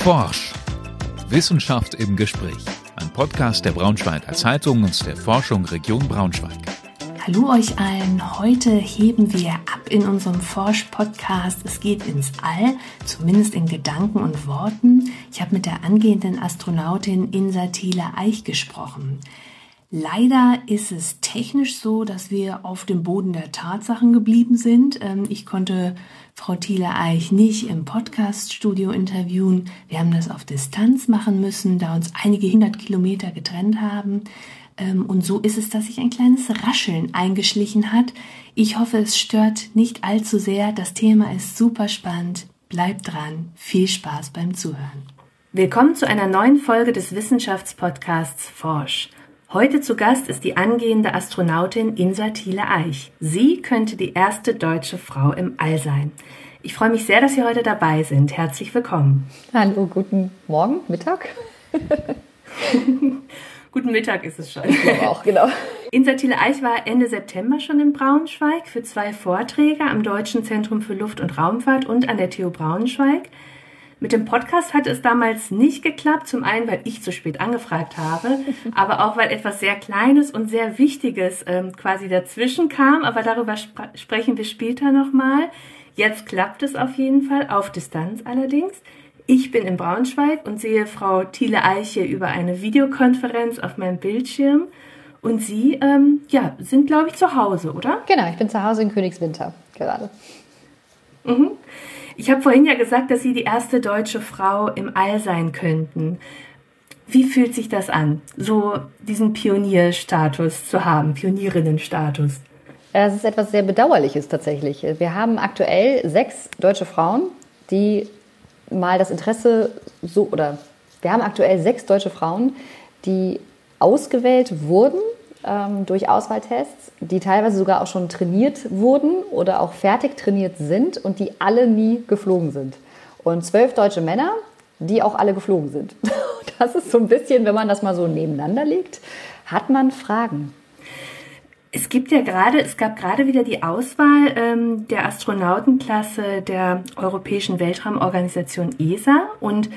Forsch. Wissenschaft im Gespräch. Ein Podcast der Braunschweiger Zeitung und der Forschung Region Braunschweig. Hallo euch allen. Heute heben wir ab in unserem Forsch-Podcast. Es geht ins All, zumindest in Gedanken und Worten. Ich habe mit der angehenden Astronautin Insa Thiele Eich gesprochen. Leider ist es technisch so, dass wir auf dem Boden der Tatsachen geblieben sind. Ähm, ich konnte Frau Thiele Eich nicht im Podcaststudio interviewen. Wir haben das auf Distanz machen müssen, da uns einige hundert Kilometer getrennt haben. Ähm, und so ist es, dass sich ein kleines Rascheln eingeschlichen hat. Ich hoffe, es stört nicht allzu sehr. Das Thema ist super spannend. Bleibt dran. Viel Spaß beim Zuhören. Willkommen zu einer neuen Folge des Wissenschaftspodcasts Forsch. Heute zu Gast ist die angehende Astronautin Insa Thiele Eich. Sie könnte die erste deutsche Frau im All sein. Ich freue mich sehr, dass Sie heute dabei sind. Herzlich willkommen. Hallo, guten Morgen, Mittag. guten Mittag ist es schon. Ich glaube auch, genau. Insa Thiele Eich war Ende September schon in Braunschweig für zwei Vorträge am Deutschen Zentrum für Luft- und Raumfahrt und an der TU Braunschweig. Mit dem Podcast hat es damals nicht geklappt. Zum einen, weil ich zu spät angefragt habe, aber auch, weil etwas sehr Kleines und sehr Wichtiges ähm, quasi dazwischen kam. Aber darüber spr sprechen wir später nochmal. Jetzt klappt es auf jeden Fall, auf Distanz allerdings. Ich bin in Braunschweig und sehe Frau Thiele Eiche über eine Videokonferenz auf meinem Bildschirm. Und Sie, ähm, ja, sind, glaube ich, zu Hause, oder? Genau, ich bin zu Hause in Königswinter gerade. Mhm. Ich habe vorhin ja gesagt, dass Sie die erste deutsche Frau im All sein könnten. Wie fühlt sich das an, so diesen Pionierstatus zu haben, Pionierinnenstatus? Es ist etwas sehr Bedauerliches tatsächlich. Wir haben aktuell sechs deutsche Frauen, die mal das Interesse so, oder wir haben aktuell sechs deutsche Frauen, die ausgewählt wurden ähm, durch Auswahltests, die teilweise sogar auch schon trainiert wurden oder auch fertig trainiert sind und die alle nie geflogen sind. Und zwölf deutsche Männer, die auch alle geflogen sind. Das ist so ein bisschen, wenn man das mal so nebeneinander legt, hat man Fragen. Es gibt ja gerade, es gab gerade wieder die Auswahl ähm, der Astronautenklasse der Europäischen Weltraumorganisation ESA und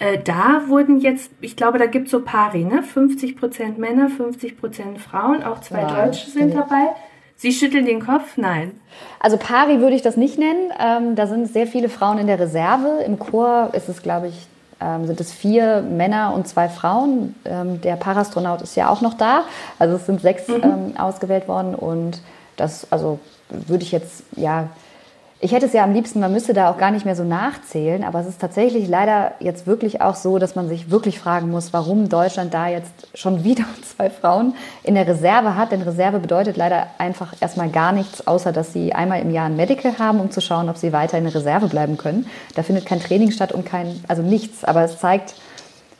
äh, da wurden jetzt, ich glaube, da gibt es so Pari, ne? 50 Prozent Männer, 50 Prozent Frauen, auch zwei ja, Deutsche sind dabei. Sie schütteln den Kopf? Nein. Also Pari würde ich das nicht nennen. Ähm, da sind sehr viele Frauen in der Reserve. Im Chor ist es, glaube ich, ähm, sind es vier Männer und zwei Frauen. Ähm, der Parastronaut ist ja auch noch da. Also es sind sechs mhm. Ähm, ausgewählt worden und das, also würde ich jetzt, ja, ich hätte es ja am liebsten, man müsste da auch gar nicht mehr so nachzählen, aber es ist tatsächlich leider jetzt wirklich auch so, dass man sich wirklich fragen muss, warum Deutschland da jetzt schon wieder zwei Frauen in der Reserve hat. Denn Reserve bedeutet leider einfach erstmal gar nichts, außer dass sie einmal im Jahr ein Medical haben, um zu schauen, ob sie weiter in der Reserve bleiben können. Da findet kein Training statt und kein, also nichts, aber es zeigt,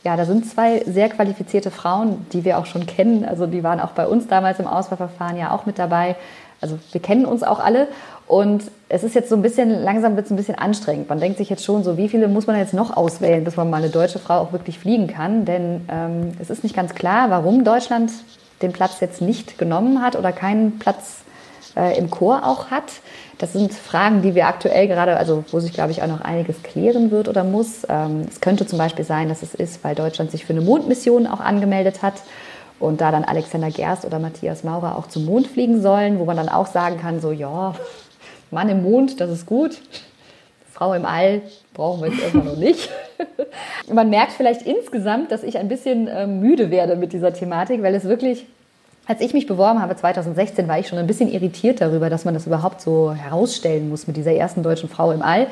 ja, da sind zwei sehr qualifizierte Frauen, die wir auch schon kennen. Also die waren auch bei uns damals im Auswahlverfahren ja auch mit dabei. Also wir kennen uns auch alle und es ist jetzt so ein bisschen, langsam wird es ein bisschen anstrengend. Man denkt sich jetzt schon so, wie viele muss man jetzt noch auswählen, bis man mal eine deutsche Frau auch wirklich fliegen kann? Denn ähm, es ist nicht ganz klar, warum Deutschland den Platz jetzt nicht genommen hat oder keinen Platz äh, im Chor auch hat. Das sind Fragen, die wir aktuell gerade, also wo sich, glaube ich, auch noch einiges klären wird oder muss. Ähm, es könnte zum Beispiel sein, dass es ist, weil Deutschland sich für eine Mondmission auch angemeldet hat und da dann Alexander Gerst oder Matthias Maurer auch zum Mond fliegen sollen, wo man dann auch sagen kann, so ja, Mann im Mond, das ist gut. Frau im All brauchen wir jetzt erstmal noch nicht. man merkt vielleicht insgesamt, dass ich ein bisschen äh, müde werde mit dieser Thematik, weil es wirklich, als ich mich beworben habe 2016, war ich schon ein bisschen irritiert darüber, dass man das überhaupt so herausstellen muss mit dieser ersten deutschen Frau im All.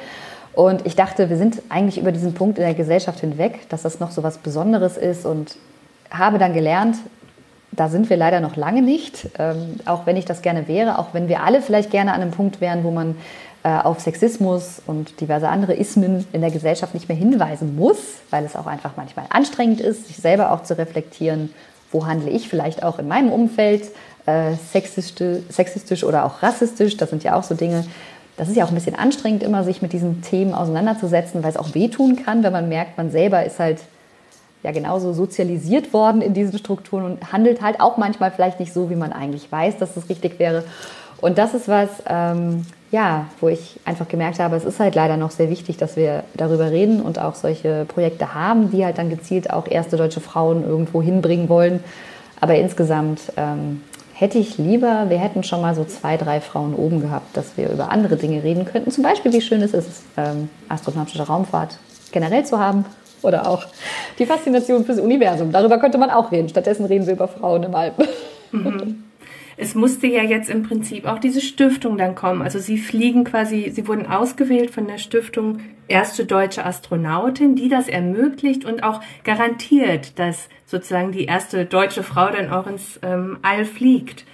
Und ich dachte, wir sind eigentlich über diesen Punkt in der Gesellschaft hinweg, dass das noch so was Besonderes ist und habe dann gelernt, da sind wir leider noch lange nicht, ähm, auch wenn ich das gerne wäre, auch wenn wir alle vielleicht gerne an einem Punkt wären, wo man äh, auf Sexismus und diverse andere Ismen in der Gesellschaft nicht mehr hinweisen muss, weil es auch einfach manchmal anstrengend ist, sich selber auch zu reflektieren, wo handle ich vielleicht auch in meinem Umfeld äh, sexistisch, sexistisch oder auch rassistisch, das sind ja auch so Dinge. Das ist ja auch ein bisschen anstrengend, immer sich mit diesen Themen auseinanderzusetzen, weil es auch wehtun kann, wenn man merkt, man selber ist halt ja genauso sozialisiert worden in diesen Strukturen und handelt halt auch manchmal vielleicht nicht so, wie man eigentlich weiß, dass es richtig wäre. Und das ist was, ähm, ja, wo ich einfach gemerkt habe, es ist halt leider noch sehr wichtig, dass wir darüber reden und auch solche Projekte haben, die halt dann gezielt auch erste deutsche Frauen irgendwo hinbringen wollen. Aber insgesamt ähm, hätte ich lieber, wir hätten schon mal so zwei, drei Frauen oben gehabt, dass wir über andere Dinge reden könnten. Zum Beispiel, wie schön es ist, ähm, astronautische Raumfahrt generell zu haben oder auch die Faszination fürs Universum. Darüber könnte man auch reden. Stattdessen reden wir über Frauen im All. Mhm. Es musste ja jetzt im Prinzip auch diese Stiftung dann kommen. Also Sie fliegen quasi, Sie wurden ausgewählt von der Stiftung Erste Deutsche Astronautin, die das ermöglicht und auch garantiert, dass sozusagen die erste deutsche Frau dann auch ins ähm, All fliegt.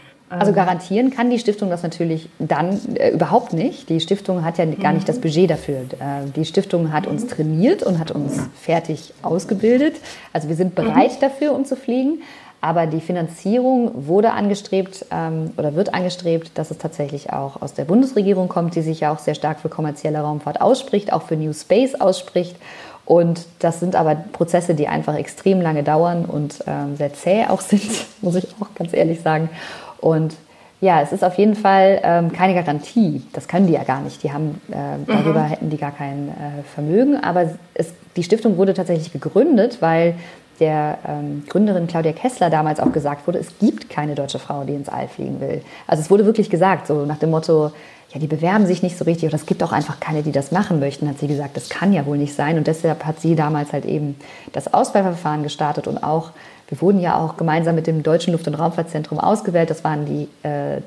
Also garantieren kann die Stiftung das natürlich dann äh, überhaupt nicht. Die Stiftung hat ja gar nicht das Budget dafür. Äh, die Stiftung hat uns trainiert und hat uns fertig ausgebildet. Also wir sind bereit dafür, um zu fliegen. Aber die Finanzierung wurde angestrebt ähm, oder wird angestrebt, dass es tatsächlich auch aus der Bundesregierung kommt, die sich ja auch sehr stark für kommerzielle Raumfahrt ausspricht, auch für New Space ausspricht. Und das sind aber Prozesse, die einfach extrem lange dauern und ähm, sehr zäh auch sind, muss ich auch ganz ehrlich sagen. Und ja, es ist auf jeden Fall ähm, keine Garantie. Das können die ja gar nicht. Die haben äh, darüber mhm. hätten die gar kein äh, Vermögen. Aber es, die Stiftung wurde tatsächlich gegründet, weil der ähm, Gründerin Claudia Kessler damals auch gesagt wurde, es gibt keine deutsche Frau, die ins All fliegen will. Also es wurde wirklich gesagt, so nach dem Motto, ja, die bewerben sich nicht so richtig oder es gibt auch einfach keine, die das machen möchten, hat sie gesagt, das kann ja wohl nicht sein. Und deshalb hat sie damals halt eben das Auswahlverfahren gestartet und auch wir wurden ja auch gemeinsam mit dem Deutschen Luft- und Raumfahrtzentrum ausgewählt. Das waren die äh,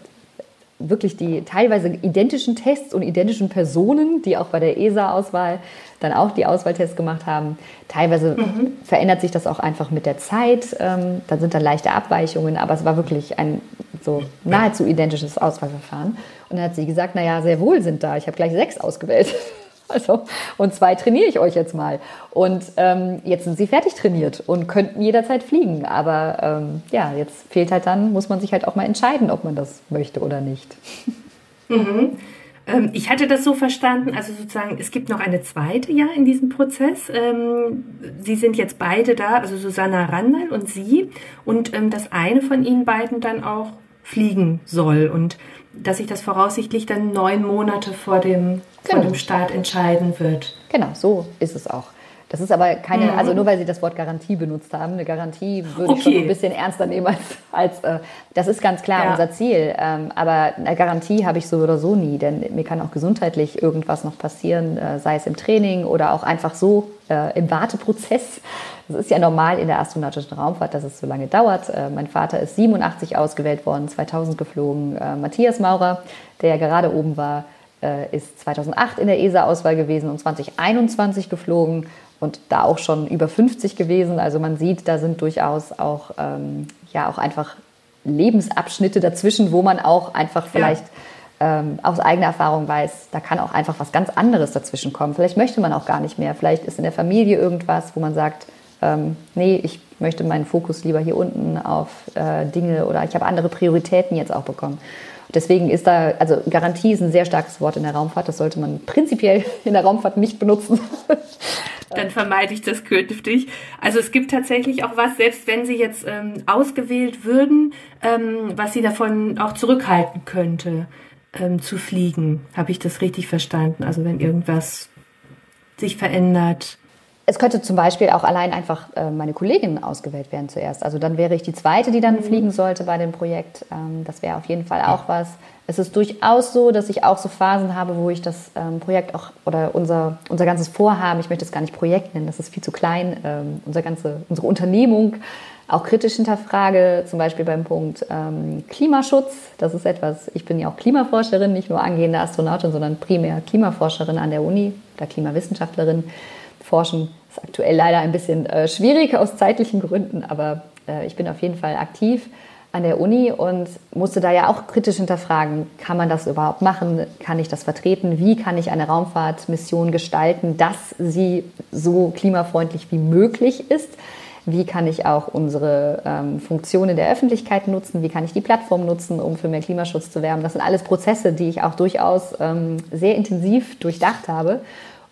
wirklich die teilweise identischen Tests und identischen Personen, die auch bei der ESA-Auswahl dann auch die Auswahltests gemacht haben. Teilweise mhm. verändert sich das auch einfach mit der Zeit. Ähm, dann sind da leichte Abweichungen, aber es war wirklich ein so nahezu identisches Auswahlverfahren. Und dann hat sie gesagt, naja, sehr wohl sind da. Ich habe gleich sechs ausgewählt. Also, und zwei trainiere ich euch jetzt mal. Und ähm, jetzt sind sie fertig trainiert und könnten jederzeit fliegen. Aber ähm, ja, jetzt fehlt halt dann, muss man sich halt auch mal entscheiden, ob man das möchte oder nicht. Mhm. Ähm, ich hatte das so verstanden, also sozusagen, es gibt noch eine zweite ja in diesem Prozess. Ähm, sie sind jetzt beide da, also Susanna Randall und Sie. Und ähm, dass eine von Ihnen beiden dann auch fliegen soll. Und dass sich das voraussichtlich dann neun Monate vor dem, genau. vor dem Start entscheiden wird. Genau, so ist es auch. Das ist aber keine, mhm. also nur weil Sie das Wort Garantie benutzt haben, eine Garantie würde okay. ich schon ein bisschen ernster nehmen als, als äh, das ist ganz klar ja. unser Ziel. Ähm, aber eine Garantie habe ich so oder so nie, denn mir kann auch gesundheitlich irgendwas noch passieren, äh, sei es im Training oder auch einfach so äh, im Warteprozess. Das ist ja normal in der astronautischen Raumfahrt, dass es so lange dauert. Äh, mein Vater ist 87 ausgewählt worden, 2000 geflogen. Äh, Matthias Maurer, der ja gerade oben war, äh, ist 2008 in der ESA-Auswahl gewesen und 2021 geflogen und da auch schon über 50 gewesen. Also man sieht, da sind durchaus auch, ähm, ja, auch einfach Lebensabschnitte dazwischen, wo man auch einfach vielleicht ja. ähm, aus eigener Erfahrung weiß, da kann auch einfach was ganz anderes dazwischen kommen. Vielleicht möchte man auch gar nicht mehr. Vielleicht ist in der Familie irgendwas, wo man sagt, ähm, nee, ich möchte meinen Fokus lieber hier unten auf äh, Dinge oder ich habe andere Prioritäten jetzt auch bekommen. Deswegen ist da, also Garantie ist ein sehr starkes Wort in der Raumfahrt. Das sollte man prinzipiell in der Raumfahrt nicht benutzen. dann vermeide ich das künftig. Also es gibt tatsächlich auch was, selbst wenn Sie jetzt ähm, ausgewählt würden, ähm, was Sie davon auch zurückhalten könnte, ähm, zu fliegen. Habe ich das richtig verstanden? Also wenn irgendwas sich verändert. Es könnte zum Beispiel auch allein einfach äh, meine Kolleginnen ausgewählt werden zuerst. Also dann wäre ich die zweite, die dann mhm. fliegen sollte bei dem Projekt. Ähm, das wäre auf jeden Fall auch was. Es ist durchaus so, dass ich auch so Phasen habe, wo ich das ähm, Projekt auch oder unser, unser ganzes Vorhaben, ich möchte es gar nicht Projekt nennen, das ist viel zu klein, ähm, unser ganze, unsere Unternehmung auch kritisch hinterfrage, zum Beispiel beim Punkt Klimaschutz. Das ist etwas, ich bin ja auch Klimaforscherin, nicht nur angehende Astronautin, sondern primär Klimaforscherin an der Uni oder Klimawissenschaftlerin. Forschen ist aktuell leider ein bisschen äh, schwierig aus zeitlichen Gründen, aber äh, ich bin auf jeden Fall aktiv an der Uni und musste da ja auch kritisch hinterfragen, kann man das überhaupt machen? Kann ich das vertreten? Wie kann ich eine Raumfahrtmission gestalten, dass sie so klimafreundlich wie möglich ist? Wie kann ich auch unsere ähm, Funktionen der Öffentlichkeit nutzen? Wie kann ich die Plattform nutzen, um für mehr Klimaschutz zu werben? Das sind alles Prozesse, die ich auch durchaus ähm, sehr intensiv durchdacht habe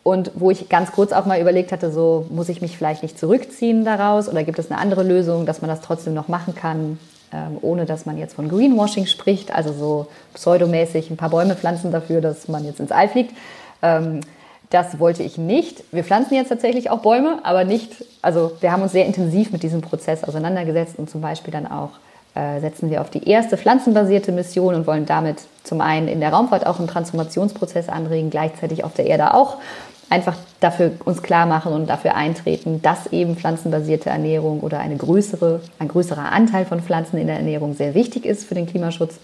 und wo ich ganz kurz auch mal überlegt hatte, so muss ich mich vielleicht nicht zurückziehen daraus oder gibt es eine andere Lösung, dass man das trotzdem noch machen kann? ähm, ohne dass man jetzt von Greenwashing spricht, also so pseudomäßig ein paar Bäume pflanzen dafür, dass man jetzt ins All fliegt. Ähm, das wollte ich nicht. Wir pflanzen jetzt tatsächlich auch Bäume, aber nicht, also wir haben uns sehr intensiv mit diesem Prozess auseinandergesetzt und zum Beispiel dann auch äh, setzen wir auf die erste pflanzenbasierte Mission und wollen damit zum einen in der Raumfahrt auch einen Transformationsprozess anregen, gleichzeitig auf der Erde auch einfach dafür uns klar machen und dafür eintreten, dass eben pflanzenbasierte Ernährung oder eine größere, ein größerer Anteil von Pflanzen in der Ernährung sehr wichtig ist für den Klimaschutz.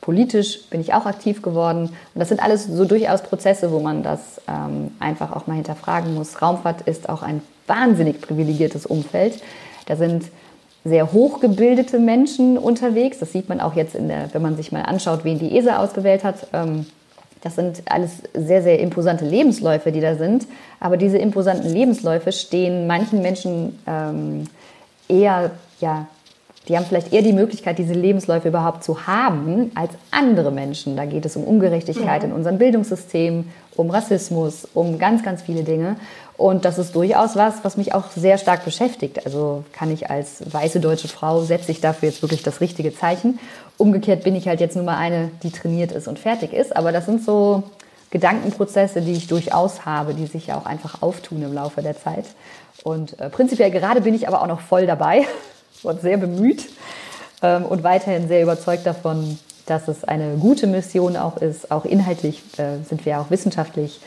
Politisch bin ich auch aktiv geworden. Und das sind alles so durchaus Prozesse, wo man das ähm, einfach auch mal hinterfragen muss. Raumfahrt ist auch ein wahnsinnig privilegiertes Umfeld. Da sind sehr hochgebildete Menschen unterwegs. Das sieht man auch jetzt, in der, wenn man sich mal anschaut, wen die ESA ausgewählt hat. Ähm, das sind alles sehr, sehr imposante Lebensläufe, die da sind. Aber diese imposanten Lebensläufe stehen manchen Menschen ähm, eher, ja, die haben vielleicht eher die Möglichkeit, diese Lebensläufe überhaupt zu haben, als andere Menschen. Da geht es um Ungerechtigkeit ja. in unserem Bildungssystem, um Rassismus, um ganz, ganz viele Dinge. Und das ist durchaus was, was mich auch sehr stark beschäftigt. Also kann ich als weiße deutsche Frau, setze ich dafür jetzt wirklich das richtige Zeichen. Umgekehrt bin ich halt jetzt nur mal eine, die trainiert ist und fertig ist. Aber das sind so Gedankenprozesse, die ich durchaus habe, die sich ja auch einfach auftun im Laufe der Zeit. Und äh, prinzipiell gerade bin ich aber auch noch voll dabei und sehr bemüht ähm, und weiterhin sehr überzeugt davon, dass es eine gute Mission auch ist. Auch inhaltlich äh, sind wir auch wissenschaftlich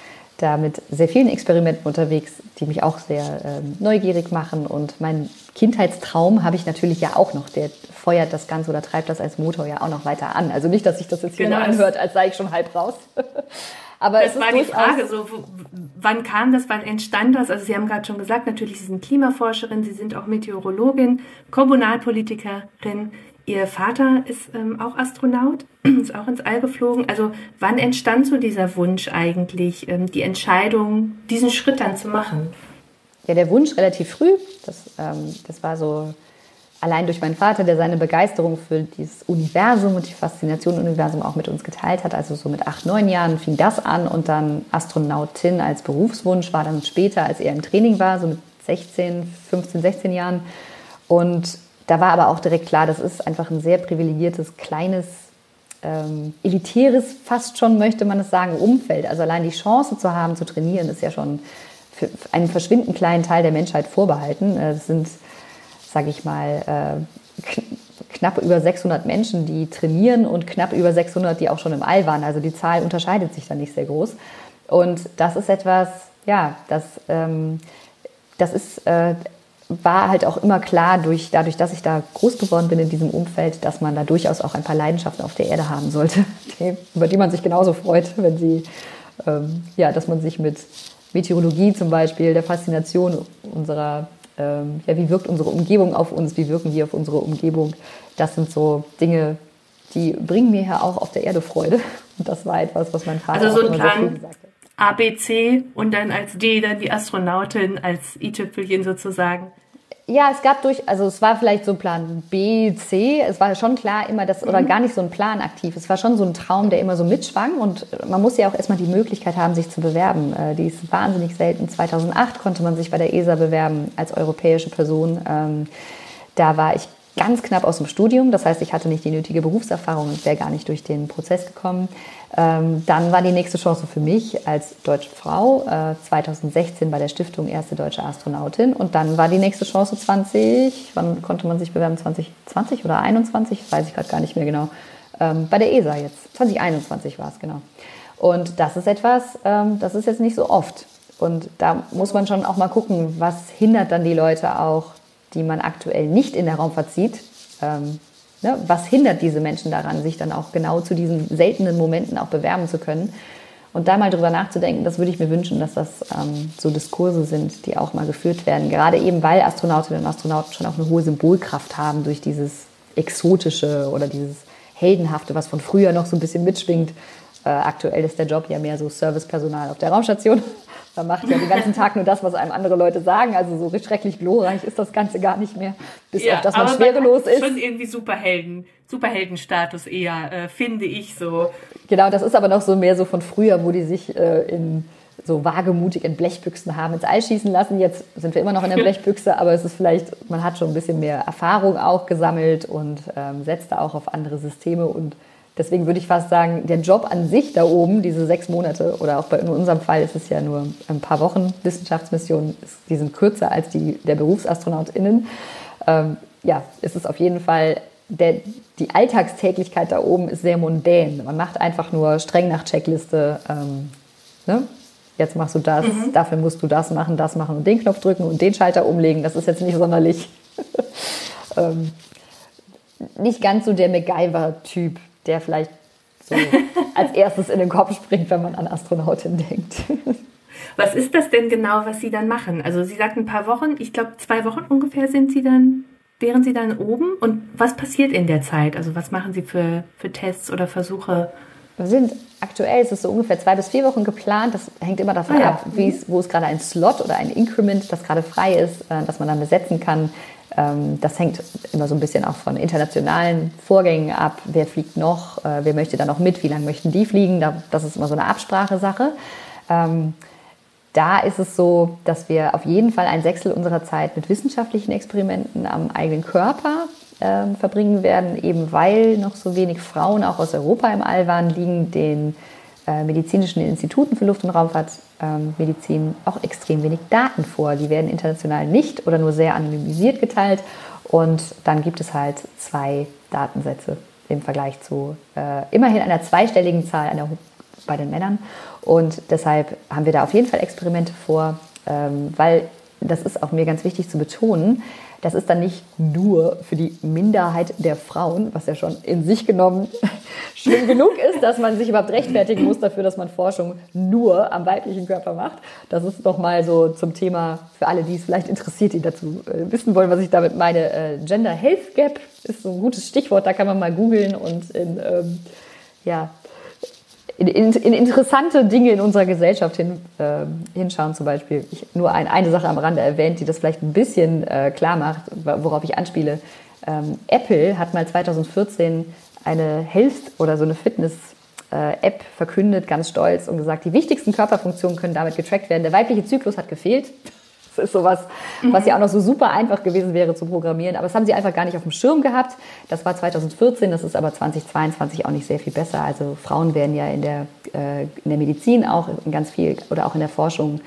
da mit sehr vielen Experimenten unterwegs, die mich auch sehr ähm, neugierig machen. Und mein Kindheitstraum habe ich natürlich ja auch noch. Der feuert das Ganze oder treibt das als Motor ja auch noch weiter an. Also nicht, dass sich das jetzt hier genau. anhört, als sei ich schon halb raus. Aber das war die Frage, so, wann kam das, wann entstand das? Also Sie haben gerade schon gesagt, natürlich, Sie sind Klimaforscherin, Sie sind auch Meteorologin, Kommunalpolitikerin. Ihr Vater ist ähm, auch Astronaut, ist auch ins All geflogen. Also wann entstand so dieser Wunsch eigentlich, ähm, die Entscheidung, diesen Schritt dann zu machen? Ja, der Wunsch relativ früh. Das, ähm, das war so allein durch meinen Vater, der seine Begeisterung für dieses Universum und die Faszination Universum auch mit uns geteilt hat. Also so mit acht, neun Jahren fing das an und dann Astronautin als Berufswunsch war dann später, als er im Training war, so mit 16, 15, 16 Jahren. Und da war aber auch direkt klar, das ist einfach ein sehr privilegiertes, kleines, ähm, elitäres, fast schon möchte man es sagen, Umfeld. Also allein die Chance zu haben, zu trainieren, ist ja schon für einen verschwindend kleinen Teil der Menschheit vorbehalten. Äh, es sind, sage ich mal, äh, knapp über 600 Menschen, die trainieren und knapp über 600, die auch schon im All waren. Also die Zahl unterscheidet sich da nicht sehr groß. Und das ist etwas, ja, das, ähm, das ist äh, war halt auch immer klar, durch, dadurch, dass ich da groß geworden bin in diesem Umfeld, dass man da durchaus auch ein paar Leidenschaften auf der Erde haben sollte, die, über die man sich genauso freut, wenn sie, ähm, ja, dass man sich mit Meteorologie zum Beispiel, der Faszination unserer, ähm, ja, wie wirkt unsere Umgebung auf uns, wie wirken wir auf unsere Umgebung, das sind so Dinge, die bringen mir ja auch auf der Erde Freude. Und das war etwas, was mein Vater also so ein Plan, gesagt hat. A, B, C und dann als D dann die Astronautin als i-Tüpfelchen sozusagen. Ja, es gab durch, also es war vielleicht so Plan B, C. Es war schon klar immer das, oder mhm. gar nicht so ein Plan aktiv. Es war schon so ein Traum, der immer so mitschwang und man muss ja auch erstmal die Möglichkeit haben, sich zu bewerben. Äh, die ist wahnsinnig selten. 2008 konnte man sich bei der ESA bewerben als europäische Person. Ähm, da war ich ganz knapp aus dem Studium. Das heißt, ich hatte nicht die nötige Berufserfahrung und wäre gar nicht durch den Prozess gekommen. Ähm, dann war die nächste Chance für mich als deutsche Frau äh, 2016 bei der Stiftung Erste Deutsche Astronautin. Und dann war die nächste Chance 20, wann konnte man sich bewerben? 2020 oder 21? Weiß ich gerade gar nicht mehr genau. Ähm, bei der ESA jetzt. 2021 war es, genau. Und das ist etwas, ähm, das ist jetzt nicht so oft. Und da muss man schon auch mal gucken, was hindert dann die Leute auch, die man aktuell nicht in der Raumfahrt sieht. Ne, was hindert diese Menschen daran, sich dann auch genau zu diesen seltenen Momenten auch bewerben zu können? Und da mal drüber nachzudenken, das würde ich mir wünschen, dass das ähm, so Diskurse sind, die auch mal geführt werden. Gerade eben, weil Astronautinnen und Astronauten schon auch eine hohe Symbolkraft haben durch dieses Exotische oder dieses Heldenhafte, was von früher noch so ein bisschen mitschwingt. Äh, aktuell ist der Job ja mehr so Servicepersonal auf der Raumstation. Man macht ja den ganzen Tag nur das, was einem andere Leute sagen. Also so schrecklich glorreich ist das Ganze gar nicht mehr. Bis ja, auf das man schwerelos ist. Schon irgendwie Superhelden, Superheldenstatus eher, äh, finde ich so. Genau, das ist aber noch so mehr so von früher, wo die sich äh, in so wagemutig in Blechbüchsen haben ins All schießen lassen. Jetzt sind wir immer noch in der Blechbüchse, aber es ist vielleicht, man hat schon ein bisschen mehr Erfahrung auch gesammelt und ähm, setzt da auch auf andere Systeme. Und deswegen würde ich fast sagen, der Job an sich da oben, diese sechs Monate oder auch bei, in unserem Fall ist es ja nur ein paar Wochen Wissenschaftsmission, die sind kürzer als die der BerufsastronautInnen. Ähm, ja, ist es auf jeden Fall der, die Alltagstäglichkeit da oben ist sehr mundän. Man macht einfach nur streng nach Checkliste. Ähm, ne? jetzt machst du das, mhm. dafür musst du das machen, das machen und den Knopf drücken und den Schalter umlegen. Das ist jetzt nicht sonderlich, ähm, nicht ganz so der MacGyver-Typ, der vielleicht so als erstes in den Kopf springt, wenn man an Astronautin denkt. Was ist das denn genau, was Sie dann machen? Also Sie sagten ein paar Wochen, ich glaube zwei Wochen ungefähr sind Sie dann, wären Sie dann oben und was passiert in der Zeit? Also was machen Sie für, für Tests oder Versuche? Wir sind aktuell, ist es so ungefähr zwei bis vier Wochen geplant. Das hängt immer davon ah, ja. ab, wo es gerade ein Slot oder ein Increment, das gerade frei ist, äh, dass man dann besetzen kann. Ähm, das hängt immer so ein bisschen auch von internationalen Vorgängen ab. Wer fliegt noch? Äh, wer möchte da noch mit? Wie lange möchten die fliegen? Das ist immer so eine Absprachesache. Ähm, da ist es so, dass wir auf jeden Fall ein Sechstel unserer Zeit mit wissenschaftlichen Experimenten am eigenen Körper äh, verbringen werden, eben weil noch so wenig Frauen auch aus Europa im All waren, liegen den medizinischen Instituten für Luft- und Raumfahrtmedizin auch extrem wenig Daten vor. Die werden international nicht oder nur sehr anonymisiert geteilt. Und dann gibt es halt zwei Datensätze im Vergleich zu äh, immerhin einer zweistelligen Zahl einer, bei den Männern. Und deshalb haben wir da auf jeden Fall Experimente vor, ähm, weil das ist auch mir ganz wichtig zu betonen, das ist dann nicht nur für die Minderheit der Frauen, was ja schon in sich genommen schlimm genug ist, dass man sich überhaupt rechtfertigen muss dafür, dass man Forschung nur am weiblichen Körper macht. Das ist nochmal so zum Thema für alle, die es vielleicht interessiert, die dazu äh, wissen wollen, was ich damit meine. Äh, Gender Health Gap ist so ein gutes Stichwort, da kann man mal googeln und in, ähm, ja, in, in, in, interessante Dinge in unserer Gesellschaft hin, äh, hinschauen. Zum Beispiel, ich nur ein, eine Sache am Rande erwähnt, die das vielleicht ein bisschen äh, klar macht, worauf ich anspiele. Ähm, Apple hat mal 2014 eine Health oder so eine Fitness-App äh, verkündet, ganz stolz und gesagt, die wichtigsten Körperfunktionen können damit getrackt werden. Der weibliche Zyklus hat gefehlt. Das ist sowas, was ja auch noch so super einfach gewesen wäre zu programmieren. Aber das haben sie einfach gar nicht auf dem Schirm gehabt. Das war 2014, das ist aber 2022 auch nicht sehr viel besser. Also Frauen werden ja in der, äh, in der Medizin auch in ganz viel oder auch in der Forschung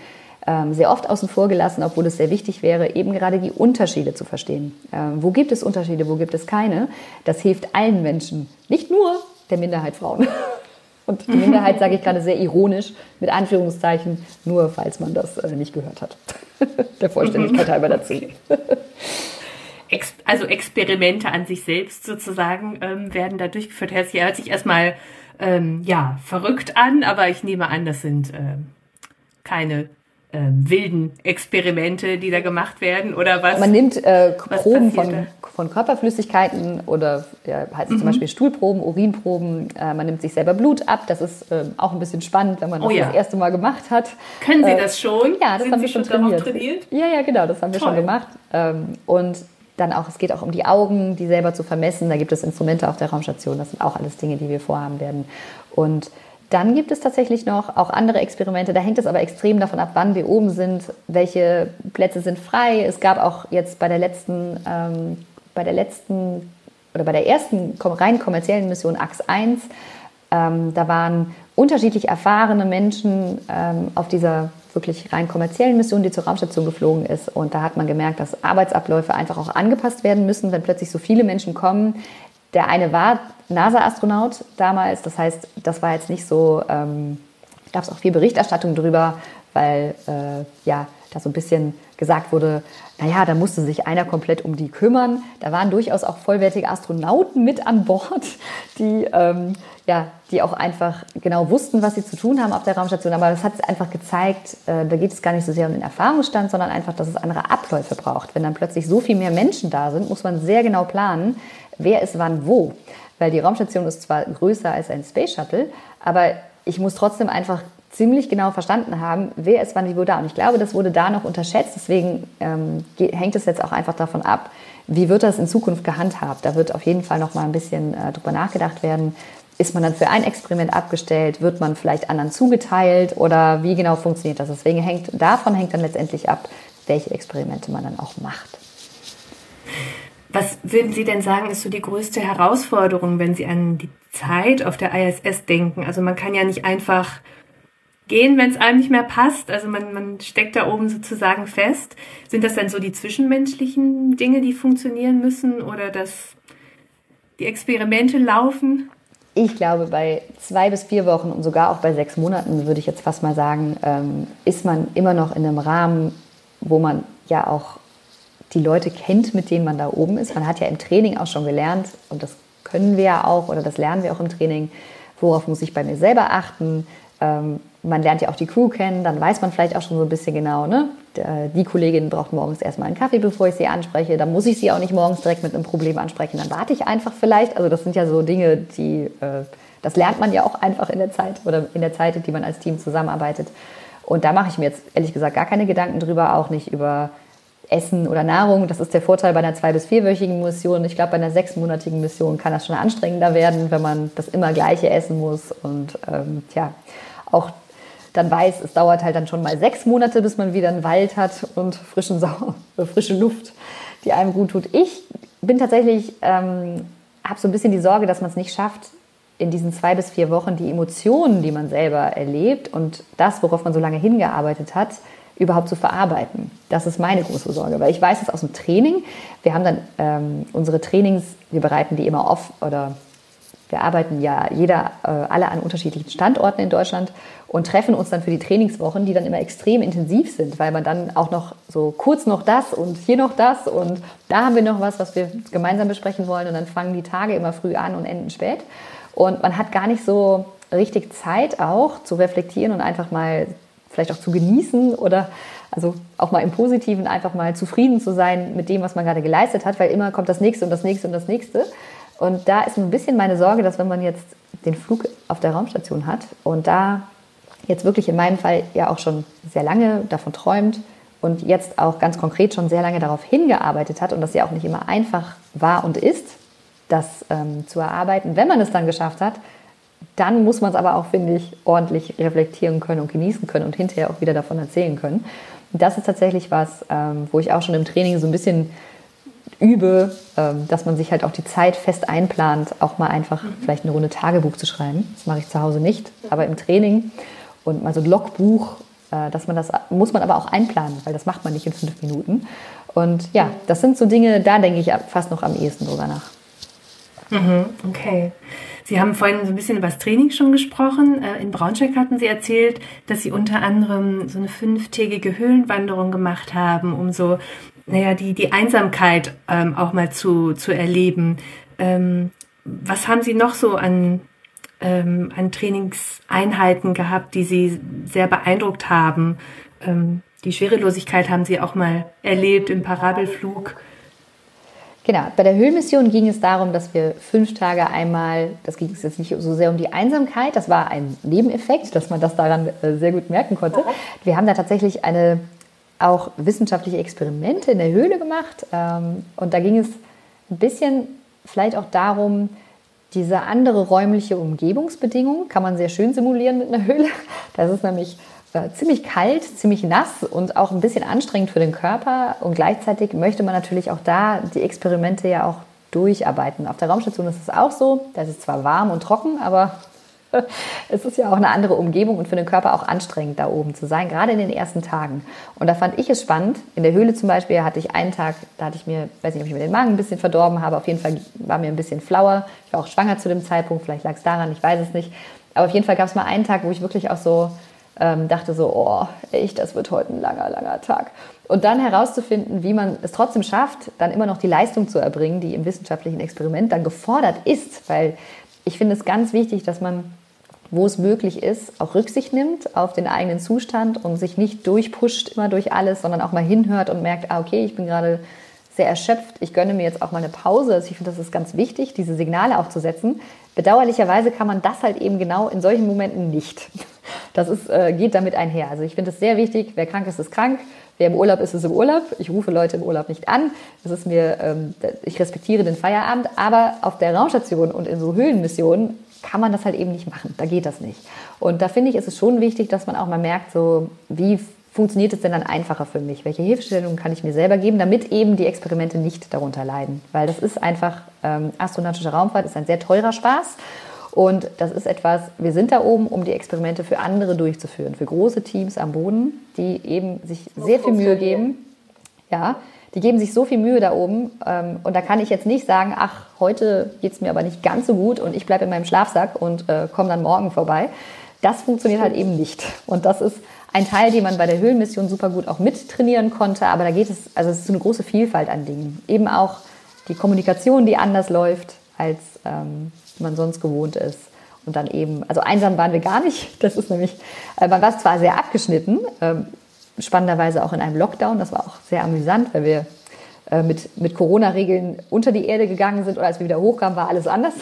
ähm, sehr oft außen vor gelassen, obwohl es sehr wichtig wäre, eben gerade die Unterschiede zu verstehen. Ähm, wo gibt es Unterschiede, wo gibt es keine? Das hilft allen Menschen, nicht nur der Minderheit Frauen. Und die Minderheit sage ich gerade sehr ironisch, mit Anführungszeichen, nur falls man das äh, nicht gehört hat. Der Vollständigkeit halber dazu. also Experimente an sich selbst sozusagen ähm, werden da durchgeführt. Das hört sich erstmal ähm, ja, verrückt an, aber ich nehme an, das sind ähm, keine ähm, wilden Experimente, die da gemacht werden oder was? Man nimmt äh, Proben von, von Körperflüssigkeiten oder ja, halt mhm. zum Beispiel Stuhlproben, Urinproben. Äh, man nimmt sich selber Blut ab. Das ist äh, auch ein bisschen spannend, wenn man das oh, ja. das erste Mal gemacht hat. Können Sie äh, das schon? Ja, das Sind haben Sie wir schon trainiert. trainiert. Ja, ja, genau, das haben wir Toll. schon gemacht. Ähm, und dann auch, es geht auch um die Augen, die selber zu vermessen. Da gibt es Instrumente auf der Raumstation. Das sind auch alles Dinge, die wir vorhaben werden. Und dann gibt es tatsächlich noch auch andere Experimente. Da hängt es aber extrem davon ab, wann wir oben sind, welche Plätze sind frei. Es gab auch jetzt bei der letzten, ähm, bei der letzten oder bei der ersten rein kommerziellen Mission AX 1, ähm, da waren unterschiedlich erfahrene Menschen ähm, auf dieser wirklich rein kommerziellen Mission, die zur Raumstation geflogen ist. Und da hat man gemerkt, dass Arbeitsabläufe einfach auch angepasst werden müssen, wenn plötzlich so viele Menschen kommen. Der eine war NASA-Astronaut damals. Das heißt, das war jetzt nicht so, ähm, gab es auch viel Berichterstattung drüber, weil äh, ja, da so ein bisschen gesagt wurde, naja, da musste sich einer komplett um die kümmern. Da waren durchaus auch vollwertige Astronauten mit an Bord, die, ähm, ja, die auch einfach genau wussten, was sie zu tun haben auf der Raumstation. Aber das hat einfach gezeigt, äh, da geht es gar nicht so sehr um den Erfahrungsstand, sondern einfach, dass es andere Abläufe braucht. Wenn dann plötzlich so viel mehr Menschen da sind, muss man sehr genau planen, wer ist wann wo. Weil die Raumstation ist zwar größer als ein Space Shuttle, aber ich muss trotzdem einfach ziemlich genau verstanden haben, wer ist wann wie wo da. Und ich glaube, das wurde da noch unterschätzt. Deswegen ähm, hängt es jetzt auch einfach davon ab, wie wird das in Zukunft gehandhabt. Da wird auf jeden Fall noch mal ein bisschen äh, drüber nachgedacht werden. ist man dann für ein Experiment abgestellt? Wird man vielleicht anderen zugeteilt? Oder wie genau funktioniert das? Deswegen hängt, davon hängt dann letztendlich ab, welche Experimente man dann auch macht. Was würden Sie denn sagen, ist so die größte Herausforderung, wenn Sie an die Zeit auf der ISS denken? Also man kann ja nicht einfach gehen, wenn es einem nicht mehr passt. Also man, man steckt da oben sozusagen fest. Sind das dann so die zwischenmenschlichen Dinge, die funktionieren müssen oder dass die Experimente laufen? Ich glaube, bei zwei bis vier Wochen und sogar auch bei sechs Monaten, würde ich jetzt fast mal sagen, ähm, ist man immer noch in einem Rahmen, wo man ja auch die Leute kennt, mit denen man da oben ist. Man hat ja im Training auch schon gelernt, und das können wir ja auch, oder das lernen wir auch im Training, worauf muss ich bei mir selber achten. Ähm, man lernt ja auch die Crew kennen, dann weiß man vielleicht auch schon so ein bisschen genau, ne? Die Kollegin braucht morgens erstmal einen Kaffee, bevor ich sie anspreche. Dann muss ich sie auch nicht morgens direkt mit einem Problem ansprechen. Dann warte ich einfach vielleicht. Also das sind ja so Dinge, die, äh, das lernt man ja auch einfach in der Zeit oder in der Zeit, die man als Team zusammenarbeitet. Und da mache ich mir jetzt ehrlich gesagt gar keine Gedanken drüber, auch nicht über Essen oder Nahrung. Das ist der Vorteil bei einer zwei- bis vierwöchigen Mission. Ich glaube, bei einer sechsmonatigen Mission kann das schon anstrengender werden, wenn man das immer gleiche essen muss und ähm, ja, auch dann weiß, es dauert halt dann schon mal sechs Monate, bis man wieder einen Wald hat und frischen Sau frische Luft, die einem gut tut. Ich bin tatsächlich, ähm, habe so ein bisschen die Sorge, dass man es nicht schafft, in diesen zwei bis vier Wochen die Emotionen, die man selber erlebt und das, worauf man so lange hingearbeitet hat, überhaupt zu verarbeiten. Das ist meine große Sorge, weil ich weiß es aus dem Training. Wir haben dann ähm, unsere Trainings, wir bereiten die immer off oder wir arbeiten ja jeder, äh, alle an unterschiedlichen Standorten in Deutschland und treffen uns dann für die Trainingswochen, die dann immer extrem intensiv sind, weil man dann auch noch so kurz noch das und hier noch das und da haben wir noch was, was wir gemeinsam besprechen wollen und dann fangen die Tage immer früh an und enden spät. Und man hat gar nicht so richtig Zeit auch zu reflektieren und einfach mal vielleicht auch zu genießen oder also auch mal im Positiven einfach mal zufrieden zu sein mit dem, was man gerade geleistet hat, weil immer kommt das nächste und das nächste und das nächste. Und da ist ein bisschen meine Sorge, dass wenn man jetzt den Flug auf der Raumstation hat und da jetzt wirklich in meinem Fall ja auch schon sehr lange davon träumt und jetzt auch ganz konkret schon sehr lange darauf hingearbeitet hat und das ja auch nicht immer einfach war und ist, das ähm, zu erarbeiten. Wenn man es dann geschafft hat, dann muss man es aber auch, finde ich, ordentlich reflektieren können und genießen können und hinterher auch wieder davon erzählen können. Und das ist tatsächlich was, ähm, wo ich auch schon im Training so ein bisschen übe, ähm, dass man sich halt auch die Zeit fest einplant, auch mal einfach mhm. vielleicht eine Runde Tagebuch zu schreiben. Das mache ich zu Hause nicht, aber im Training und mal so ein Logbuch, äh, dass man das muss man aber auch einplanen, weil das macht man nicht in fünf Minuten. Und ja, das sind so Dinge, da denke ich fast noch am ehesten drüber nach. Mhm, okay. Sie haben vorhin so ein bisschen über das Training schon gesprochen. Äh, in Braunschweig hatten Sie erzählt, dass Sie unter anderem so eine fünftägige Höhlenwanderung gemacht haben, um so, naja, die, die Einsamkeit ähm, auch mal zu, zu erleben. Ähm, was haben Sie noch so an, ähm, an Trainingseinheiten gehabt, die Sie sehr beeindruckt haben? Ähm, die Schwerelosigkeit haben Sie auch mal erlebt im Parabelflug. Genau, bei der Höhlenmission ging es darum, dass wir fünf Tage einmal, das ging es jetzt nicht so sehr um die Einsamkeit, das war ein Nebeneffekt, dass man das daran äh, sehr gut merken konnte. Wir haben da tatsächlich eine auch wissenschaftliche Experimente in der Höhle gemacht ähm, und da ging es ein bisschen vielleicht auch darum, diese andere räumliche Umgebungsbedingung kann man sehr schön simulieren mit einer Höhle. Das ist nämlich ziemlich kalt, ziemlich nass und auch ein bisschen anstrengend für den Körper. Und gleichzeitig möchte man natürlich auch da die Experimente ja auch durcharbeiten. Auf der Raumstation ist es auch so. Da ist es zwar warm und trocken, aber es ist ja auch eine andere Umgebung und für den Körper auch anstrengend, da oben zu sein, gerade in den ersten Tagen. Und da fand ich es spannend. In der Höhle zum Beispiel hatte ich einen Tag, da hatte ich mir, weiß nicht, ob ich mir den Magen ein bisschen verdorben habe, auf jeden Fall war mir ein bisschen flauer. Ich war auch schwanger zu dem Zeitpunkt, vielleicht lag es daran, ich weiß es nicht. Aber auf jeden Fall gab es mal einen Tag, wo ich wirklich auch so ähm, dachte so, oh, echt, das wird heute ein langer, langer Tag. Und dann herauszufinden, wie man es trotzdem schafft, dann immer noch die Leistung zu erbringen, die im wissenschaftlichen Experiment dann gefordert ist. Weil ich finde es ganz wichtig, dass man, wo es möglich ist, auch Rücksicht nimmt auf den eigenen Zustand und sich nicht durchpusht immer durch alles, sondern auch mal hinhört und merkt, ah, okay, ich bin gerade sehr erschöpft, ich gönne mir jetzt auch mal eine Pause. Also ich finde, das ist ganz wichtig, diese Signale auch zu setzen. Bedauerlicherweise kann man das halt eben genau in solchen Momenten nicht. Das ist, äh, geht damit einher. Also ich finde es sehr wichtig, wer krank ist, ist krank. Wer im Urlaub ist, ist im Urlaub. Ich rufe Leute im Urlaub nicht an. Das ist mir, ähm, ich respektiere den Feierabend. Aber auf der Raumstation und in so Höhlenmissionen kann man das halt eben nicht machen. Da geht das nicht. Und da finde ich, ist es schon wichtig, dass man auch mal merkt, so wie funktioniert es denn dann einfacher für mich? Welche Hilfestellungen kann ich mir selber geben, damit eben die Experimente nicht darunter leiden? Weil das ist einfach, ähm, astronautische Raumfahrt ist ein sehr teurer Spaß. Und das ist etwas, wir sind da oben, um die Experimente für andere durchzuführen, für große Teams am Boden, die eben sich sehr viel Mühe geben. Ja, die geben sich so viel Mühe da oben. Ähm, und da kann ich jetzt nicht sagen, ach, heute geht es mir aber nicht ganz so gut und ich bleibe in meinem Schlafsack und äh, komme dann morgen vorbei. Das funktioniert halt eben nicht. Und das ist ein Teil, den man bei der Höhlenmission super gut auch mittrainieren konnte. Aber da geht es, also es ist so eine große Vielfalt an Dingen. Eben auch die Kommunikation, die anders läuft, als ähm, man sonst gewohnt ist. Und dann eben, also einsam waren wir gar nicht. Das ist nämlich, äh, man war zwar sehr abgeschnitten, ähm, spannenderweise auch in einem Lockdown. Das war auch sehr amüsant, weil wir äh, mit, mit Corona-Regeln unter die Erde gegangen sind oder als wir wieder hochkamen, war alles anders.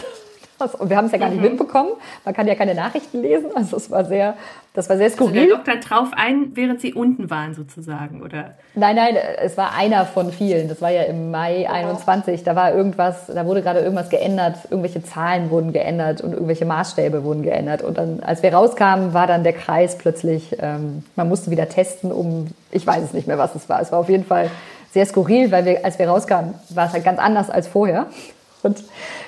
Und wir haben es ja gar nicht mhm. mitbekommen. Man kann ja keine Nachrichten lesen. Also es war sehr, das war sehr skurril. Also der Doktor drauf ein, während Sie unten waren sozusagen, oder? Nein, nein, es war einer von vielen. Das war ja im Mai 21. Da war irgendwas, da wurde gerade irgendwas geändert. Irgendwelche Zahlen wurden geändert und irgendwelche Maßstäbe wurden geändert. Und dann, als wir rauskamen, war dann der Kreis plötzlich, ähm, man musste wieder testen, um, ich weiß es nicht mehr, was es war. Es war auf jeden Fall sehr skurril, weil wir, als wir rauskamen, war es halt ganz anders als vorher. Und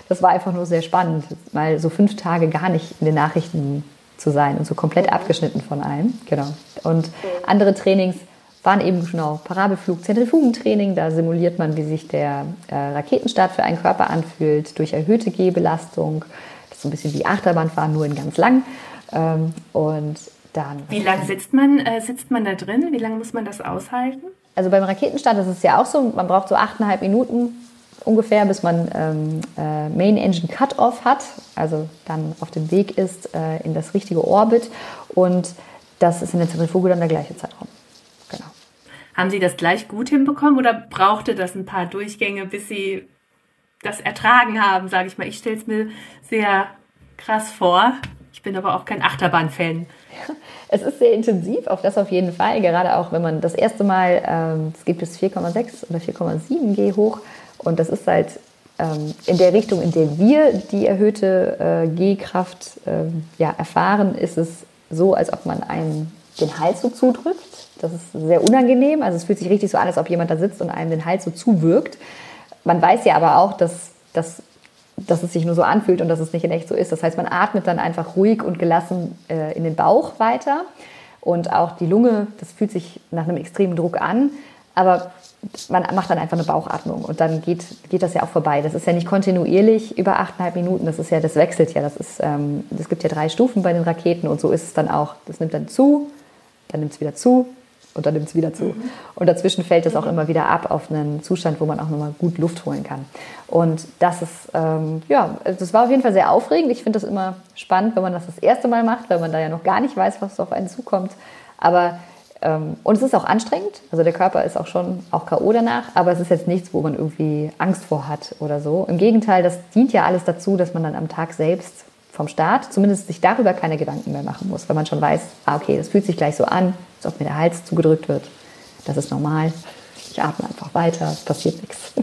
das war einfach nur sehr spannend, mal so fünf Tage gar nicht in den Nachrichten zu sein und so komplett abgeschnitten von allem. Genau. Und andere Trainings waren eben genau Parabelflug, Zentrifugentraining. Da simuliert man, wie sich der äh, Raketenstart für einen Körper anfühlt durch erhöhte G-Belastung. Das ist so ein bisschen wie Achterbahnfahren, nur in ganz lang. Ähm, und dann. Wie lange sitzt man, äh, sitzt man da drin? Wie lange muss man das aushalten? Also beim Raketenstart ist es ja auch so, man braucht so achteinhalb Minuten ungefähr, bis man ähm, äh, Main Engine Cut-Off hat, also dann auf dem Weg ist äh, in das richtige Orbit. Und das ist in der Zentrifuge dann der gleiche Zeitraum. Genau. Haben Sie das gleich gut hinbekommen oder brauchte das ein paar Durchgänge, bis Sie das ertragen haben, sage ich mal? Ich stelle es mir sehr krass vor. Ich bin aber auch kein Achterbahn-Fan. Es ist sehr intensiv, auf das auf jeden Fall. Gerade auch, wenn man das erste Mal, ähm, es gibt bis 4,6 oder 4,7 G hoch, und das ist halt ähm, in der Richtung, in der wir die erhöhte äh, G-Kraft ähm, ja, erfahren, ist es so, als ob man einen den Hals so zudrückt. Das ist sehr unangenehm. Also es fühlt sich richtig so an, als ob jemand da sitzt und einem den Hals so zuwirkt. Man weiß ja aber auch, dass, dass, dass es sich nur so anfühlt und dass es nicht in echt so ist. Das heißt, man atmet dann einfach ruhig und gelassen äh, in den Bauch weiter. Und auch die Lunge, das fühlt sich nach einem extremen Druck an. Aber man macht dann einfach eine Bauchatmung und dann geht, geht das ja auch vorbei. Das ist ja nicht kontinuierlich über achteinhalb Minuten, das ist ja, das wechselt ja. Das ist, ähm, es gibt ja drei Stufen bei den Raketen und so ist es dann auch. Das nimmt dann zu, dann nimmt es wieder zu und dann nimmt es wieder zu. Mhm. Und dazwischen fällt es auch immer wieder ab auf einen Zustand, wo man auch nochmal gut Luft holen kann. Und das ist, ähm, ja, das war auf jeden Fall sehr aufregend. Ich finde das immer spannend, wenn man das das erste Mal macht, weil man da ja noch gar nicht weiß, was auf einen zukommt. Aber und es ist auch anstrengend, also der Körper ist auch schon auch K.O. danach, aber es ist jetzt nichts, wo man irgendwie Angst vor hat oder so. Im Gegenteil, das dient ja alles dazu, dass man dann am Tag selbst vom Start zumindest sich darüber keine Gedanken mehr machen muss, weil man schon weiß, ah, okay, das fühlt sich gleich so an, als ob mir der Hals zugedrückt wird. Das ist normal. Ich atme einfach weiter, es passiert nichts.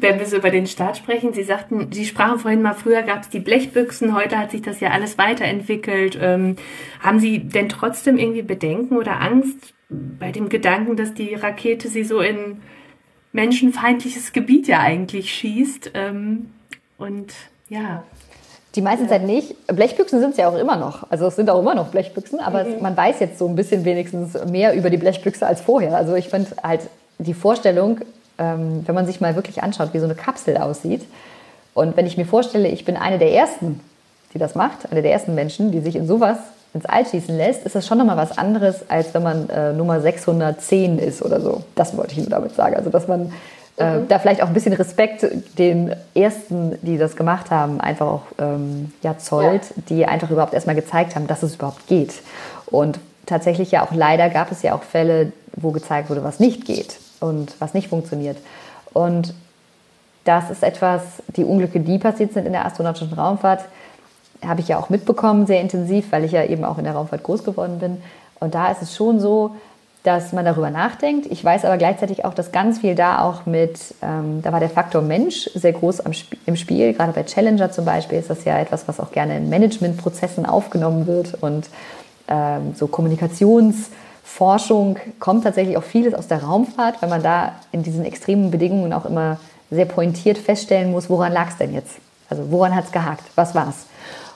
wenn wir so über den Start sprechen, Sie sagten, Sie sprachen vorhin mal, früher gab es die Blechbüchsen, heute hat sich das ja alles weiterentwickelt. Ähm, haben Sie denn trotzdem irgendwie Bedenken oder Angst bei dem Gedanken, dass die Rakete Sie so in menschenfeindliches Gebiet ja eigentlich schießt? Ähm, und ja. Die meiste Zeit nicht. Blechbüchsen sind es ja auch immer noch. Also es sind auch immer noch Blechbüchsen, aber mhm. man weiß jetzt so ein bisschen wenigstens mehr über die Blechbüchse als vorher. Also ich finde halt die Vorstellung, ähm, wenn man sich mal wirklich anschaut, wie so eine Kapsel aussieht. Und wenn ich mir vorstelle, ich bin eine der ersten, die das macht, eine der ersten Menschen, die sich in sowas ins All schießen lässt, ist das schon nochmal was anderes, als wenn man äh, Nummer 610 ist oder so. Das wollte ich nur damit sagen. Also, dass man äh, mhm. da vielleicht auch ein bisschen Respekt den Ersten, die das gemacht haben, einfach auch ähm, ja, zollt, ja. die einfach überhaupt erstmal gezeigt haben, dass es überhaupt geht. Und tatsächlich ja auch leider gab es ja auch Fälle, wo gezeigt wurde, was nicht geht und was nicht funktioniert. Und das ist etwas, die Unglücke, die passiert sind in der astronautischen Raumfahrt, habe ich ja auch mitbekommen, sehr intensiv, weil ich ja eben auch in der Raumfahrt groß geworden bin. Und da ist es schon so, dass man darüber nachdenkt. Ich weiß aber gleichzeitig auch, dass ganz viel da auch mit, ähm, da war der Faktor Mensch sehr groß Sp im Spiel. Gerade bei Challenger zum Beispiel ist das ja etwas, was auch gerne in Managementprozessen aufgenommen wird. Und ähm, so Kommunikationsforschung kommt tatsächlich auch vieles aus der Raumfahrt, weil man da in diesen extremen Bedingungen auch immer sehr pointiert feststellen muss, woran lag es denn jetzt? Also woran hat es gehakt? Was war's?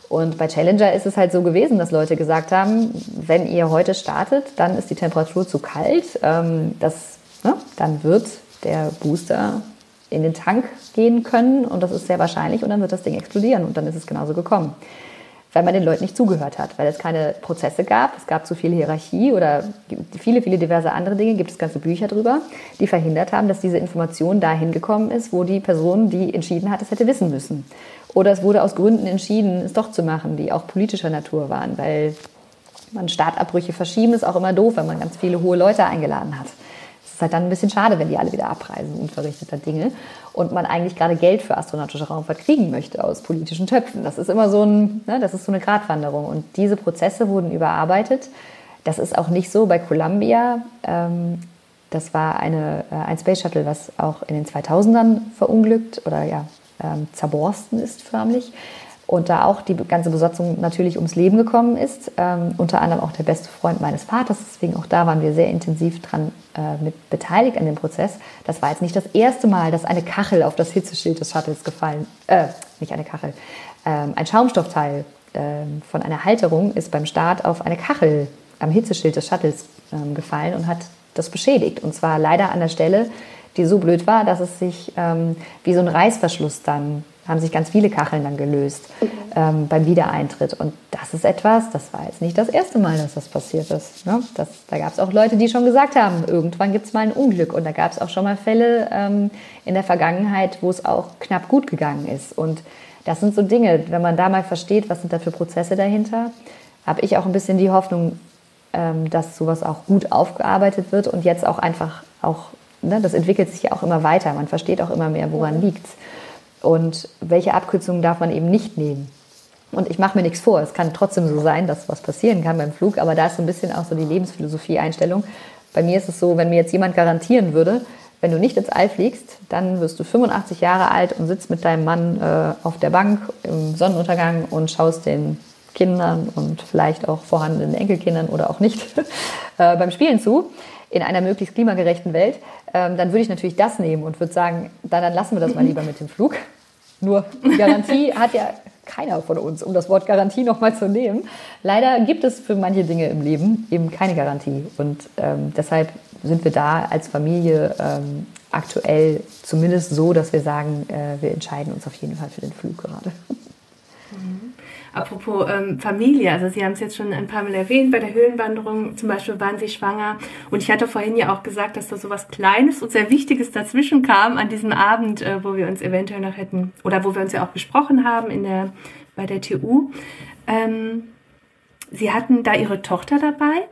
Und bei Challenger ist es halt so gewesen, dass Leute gesagt haben, wenn ihr heute startet, dann ist die Temperatur zu kalt. Ähm, das, ne, dann wird der Booster in den Tank gehen können und das ist sehr wahrscheinlich und dann wird das Ding explodieren und dann ist es genauso gekommen. Weil man den Leuten nicht zugehört hat, weil es keine Prozesse gab, es gab zu viel Hierarchie oder viele, viele diverse andere Dinge, gibt es ganze Bücher drüber, die verhindert haben, dass diese Information dahin gekommen ist, wo die Person, die entschieden hat, es hätte wissen müssen. Oder es wurde aus Gründen entschieden, es doch zu machen, die auch politischer Natur waren, weil man Startabbrüche verschieben ist auch immer doof, wenn man ganz viele hohe Leute eingeladen hat. Es ist halt dann ein bisschen schade, wenn die alle wieder abreisen, unverrichteter Dinge. Und man eigentlich gerade Geld für astronautische Raumfahrt kriegen möchte aus politischen Töpfen. Das ist immer so, ein, ne, das ist so eine Gratwanderung. Und diese Prozesse wurden überarbeitet. Das ist auch nicht so bei Columbia. Ähm, das war eine, äh, ein Space Shuttle, was auch in den 2000ern verunglückt oder ja, ähm, zerborsten ist förmlich. Und da auch die ganze Besatzung natürlich ums Leben gekommen ist, ähm, unter anderem auch der beste Freund meines Vaters. Deswegen auch da waren wir sehr intensiv dran äh, mit beteiligt an dem Prozess. Das war jetzt nicht das erste Mal, dass eine Kachel auf das Hitzeschild des Shuttles gefallen, äh, nicht eine Kachel, ähm, ein Schaumstoffteil äh, von einer Halterung ist beim Start auf eine Kachel am Hitzeschild des Shuttles ähm, gefallen und hat das beschädigt. Und zwar leider an der Stelle, die so blöd war, dass es sich ähm, wie so ein Reißverschluss dann, haben sich ganz viele Kacheln dann gelöst mhm. ähm, beim Wiedereintritt. Und das ist etwas, das war jetzt nicht das erste Mal, dass das passiert ist. Ne? Das, da gab es auch Leute, die schon gesagt haben, irgendwann gibt es mal ein Unglück. Und da gab es auch schon mal Fälle ähm, in der Vergangenheit, wo es auch knapp gut gegangen ist. Und das sind so Dinge, wenn man da mal versteht, was sind da für Prozesse dahinter, habe ich auch ein bisschen die Hoffnung, ähm, dass sowas auch gut aufgearbeitet wird und jetzt auch einfach auch ne, das entwickelt sich ja auch immer weiter. Man versteht auch immer mehr, woran liegt es. Und welche Abkürzungen darf man eben nicht nehmen. Und ich mache mir nichts vor. Es kann trotzdem so sein, dass was passieren kann beim Flug, aber da ist so ein bisschen auch so die Lebensphilosophie-Einstellung. Bei mir ist es so, wenn mir jetzt jemand garantieren würde, wenn du nicht ins All fliegst, dann wirst du 85 Jahre alt und sitzt mit deinem Mann äh, auf der Bank im Sonnenuntergang und schaust den Kindern und vielleicht auch vorhandenen Enkelkindern oder auch nicht äh, beim Spielen zu in einer möglichst klimagerechten Welt, ähm, dann würde ich natürlich das nehmen und würde sagen, dann, dann lassen wir das mal lieber mit dem Flug. Nur Garantie hat ja keiner von uns, um das Wort Garantie nochmal zu nehmen. Leider gibt es für manche Dinge im Leben eben keine Garantie. Und ähm, deshalb sind wir da als Familie ähm, aktuell zumindest so, dass wir sagen, äh, wir entscheiden uns auf jeden Fall für den Flug gerade. Apropos ähm, Familie, also Sie haben es jetzt schon ein paar Mal erwähnt, bei der Höhlenwanderung zum Beispiel waren Sie schwanger. Und ich hatte vorhin ja auch gesagt, dass da so was Kleines und sehr Wichtiges dazwischen kam an diesem Abend, äh, wo wir uns eventuell noch hätten, oder wo wir uns ja auch besprochen haben in der, bei der TU. Ähm, Sie hatten da Ihre Tochter dabei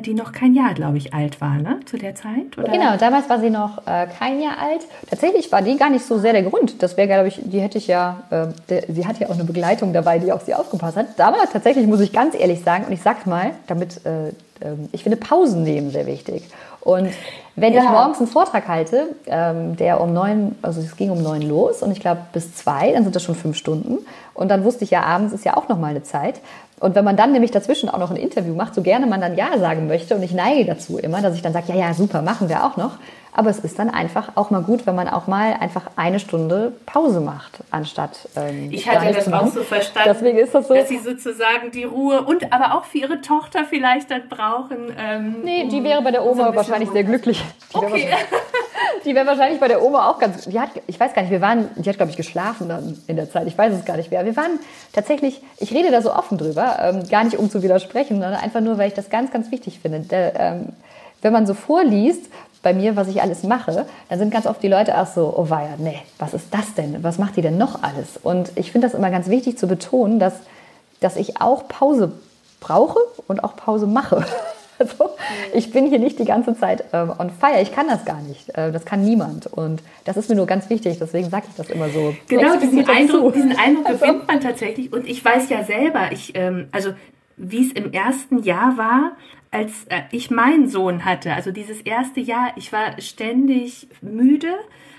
die noch kein Jahr, glaube ich, alt war, ne? Zu der Zeit? Oder? Genau, damals war sie noch äh, kein Jahr alt. Tatsächlich war die gar nicht so sehr der Grund. Das wäre, glaube ich, die hätte ich ja, äh, der, sie hat ja auch eine Begleitung dabei, die auf sie aufgepasst hat. Damals tatsächlich, muss ich ganz ehrlich sagen, und ich sag's mal, damit, äh, ähm, ich finde Pausen nehmen sehr wichtig. Und wenn ja. ich morgens einen Vortrag halte, ähm, der um neun, also es ging um neun los und ich glaube bis zwei, dann sind das schon fünf Stunden. Und dann wusste ich ja, abends ist ja auch noch mal eine Zeit. Und wenn man dann nämlich dazwischen auch noch ein Interview macht, so gerne man dann Ja sagen möchte, und ich neige dazu immer, dass ich dann sage, ja, ja, super, machen wir auch noch. Aber es ist dann einfach auch mal gut, wenn man auch mal einfach eine Stunde Pause macht, anstatt. Ähm, ich hatte das auch so verstanden, Deswegen ist das so, dass sie sozusagen die Ruhe und aber auch für ihre Tochter vielleicht dann brauchen. Ähm, nee, die wäre bei der Oma so wahrscheinlich sehr glücklich. Die okay. Wäre die wäre wahrscheinlich bei der Oma auch ganz. Die hat, ich weiß gar nicht, wir waren, die hat, glaube ich, geschlafen dann in der Zeit. Ich weiß es gar nicht mehr. Wir waren tatsächlich, ich rede da so offen drüber, ähm, gar nicht um zu widersprechen, sondern einfach nur, weil ich das ganz, ganz wichtig finde. Der, ähm, wenn man so vorliest, bei mir, was ich alles mache, dann sind ganz oft die Leute auch so, oh weia, nee, was ist das denn? Was macht die denn noch alles? Und ich finde das immer ganz wichtig zu betonen, dass, dass ich auch Pause brauche und auch Pause mache. Also, ich bin hier nicht die ganze Zeit ähm, on fire. Ich kann das gar nicht. Äh, das kann niemand. Und das ist mir nur ganz wichtig. Deswegen sage ich das immer so. Genau, diesen Eindruck, diesen Eindruck also. gewinnt man tatsächlich. Und ich weiß ja selber, ich, ähm, also wie es im ersten Jahr war, als äh, ich meinen Sohn hatte, also dieses erste Jahr, ich war ständig müde,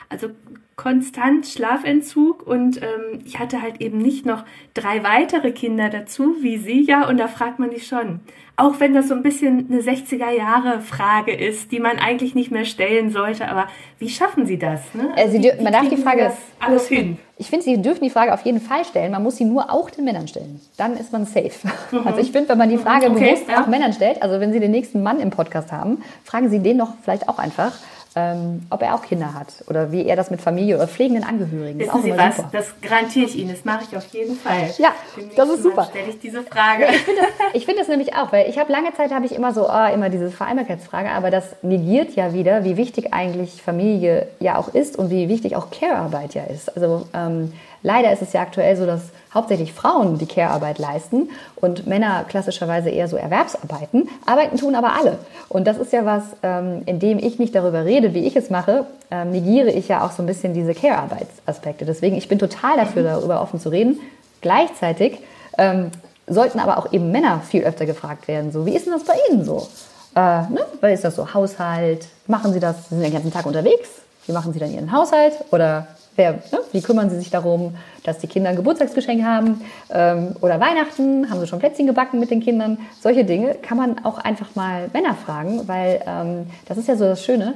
also konstant Schlafentzug und ähm, ich hatte halt eben nicht noch drei weitere Kinder dazu, wie sie ja, und da fragt man sich schon, auch wenn das so ein bisschen eine 60er Jahre Frage ist, die man eigentlich nicht mehr stellen sollte, aber wie schaffen Sie das? Ne? Also wie, man darf die Frage alles hin. Ich finde, Sie dürfen die Frage auf jeden Fall stellen. Man muss sie nur auch den Männern stellen. Dann ist man safe. Mhm. Also ich finde, wenn man die Frage okay, bewusst ja. auch Männern stellt, also wenn Sie den nächsten Mann im Podcast haben, fragen Sie den doch vielleicht auch einfach ähm, ob er auch Kinder hat oder wie er das mit Familie oder pflegenden Angehörigen. Wissen ist Sie was? Super. Das garantiere ich Ihnen. Das mache ich auf jeden Fall. Ja, das ist super. Stelle ich diese Frage. Ich finde das, find das nämlich auch, weil ich habe lange Zeit habe ich immer so oh, immer diese Vereinbarkeitsfrage, aber das negiert ja wieder, wie wichtig eigentlich Familie ja auch ist und wie wichtig auch Care-Arbeit ja ist. Also ähm, leider ist es ja aktuell so, dass hauptsächlich Frauen die Care-Arbeit leisten und Männer klassischerweise eher so Erwerbsarbeiten. Arbeiten tun aber alle. Und das ist ja was, ähm, in dem ich nicht darüber rede, wie ich es mache, ähm, negiere ich ja auch so ein bisschen diese Care-Arbeitsaspekte. Deswegen, ich bin total dafür, mhm. darüber offen zu reden. Gleichzeitig ähm, sollten aber auch eben Männer viel öfter gefragt werden. So, wie ist denn das bei Ihnen so? Äh, ne? Weil ist das so Haushalt? Machen Sie das? Sie sind den ganzen Tag unterwegs? Wie machen Sie dann Ihren Haushalt? Oder Wer, ne? Wie kümmern Sie sich darum, dass die Kinder ein Geburtstagsgeschenk haben? Ähm, oder Weihnachten? Haben Sie schon Plätzchen gebacken mit den Kindern? Solche Dinge kann man auch einfach mal Männer fragen, weil ähm, das ist ja so das Schöne.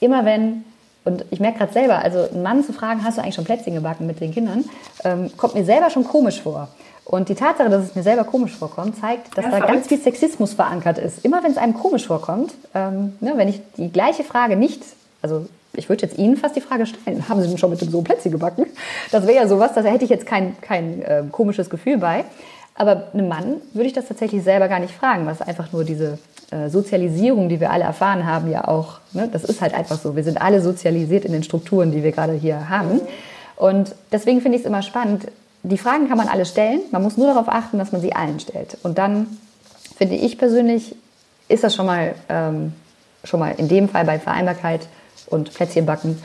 Immer wenn, und ich merke gerade selber, also einen Mann zu fragen, hast du eigentlich schon Plätzchen gebacken mit den Kindern, ähm, kommt mir selber schon komisch vor. Und die Tatsache, dass es mir selber komisch vorkommt, zeigt, dass ja, da verrückt. ganz viel Sexismus verankert ist. Immer wenn es einem komisch vorkommt, ähm, ne, wenn ich die gleiche Frage nicht, also ich würde jetzt Ihnen fast die Frage stellen, haben Sie denn schon mit dem Sohn Plätzchen gebacken? Das wäre ja sowas, da hätte ich jetzt kein, kein äh, komisches Gefühl bei. Aber einem Mann würde ich das tatsächlich selber gar nicht fragen, was einfach nur diese äh, Sozialisierung, die wir alle erfahren haben, ja auch, ne, das ist halt einfach so. Wir sind alle sozialisiert in den Strukturen, die wir gerade hier haben. Und deswegen finde ich es immer spannend. Die Fragen kann man alle stellen, man muss nur darauf achten, dass man sie allen stellt. Und dann finde ich persönlich, ist das schon mal, ähm, schon mal in dem Fall bei Vereinbarkeit und Plätzchen backen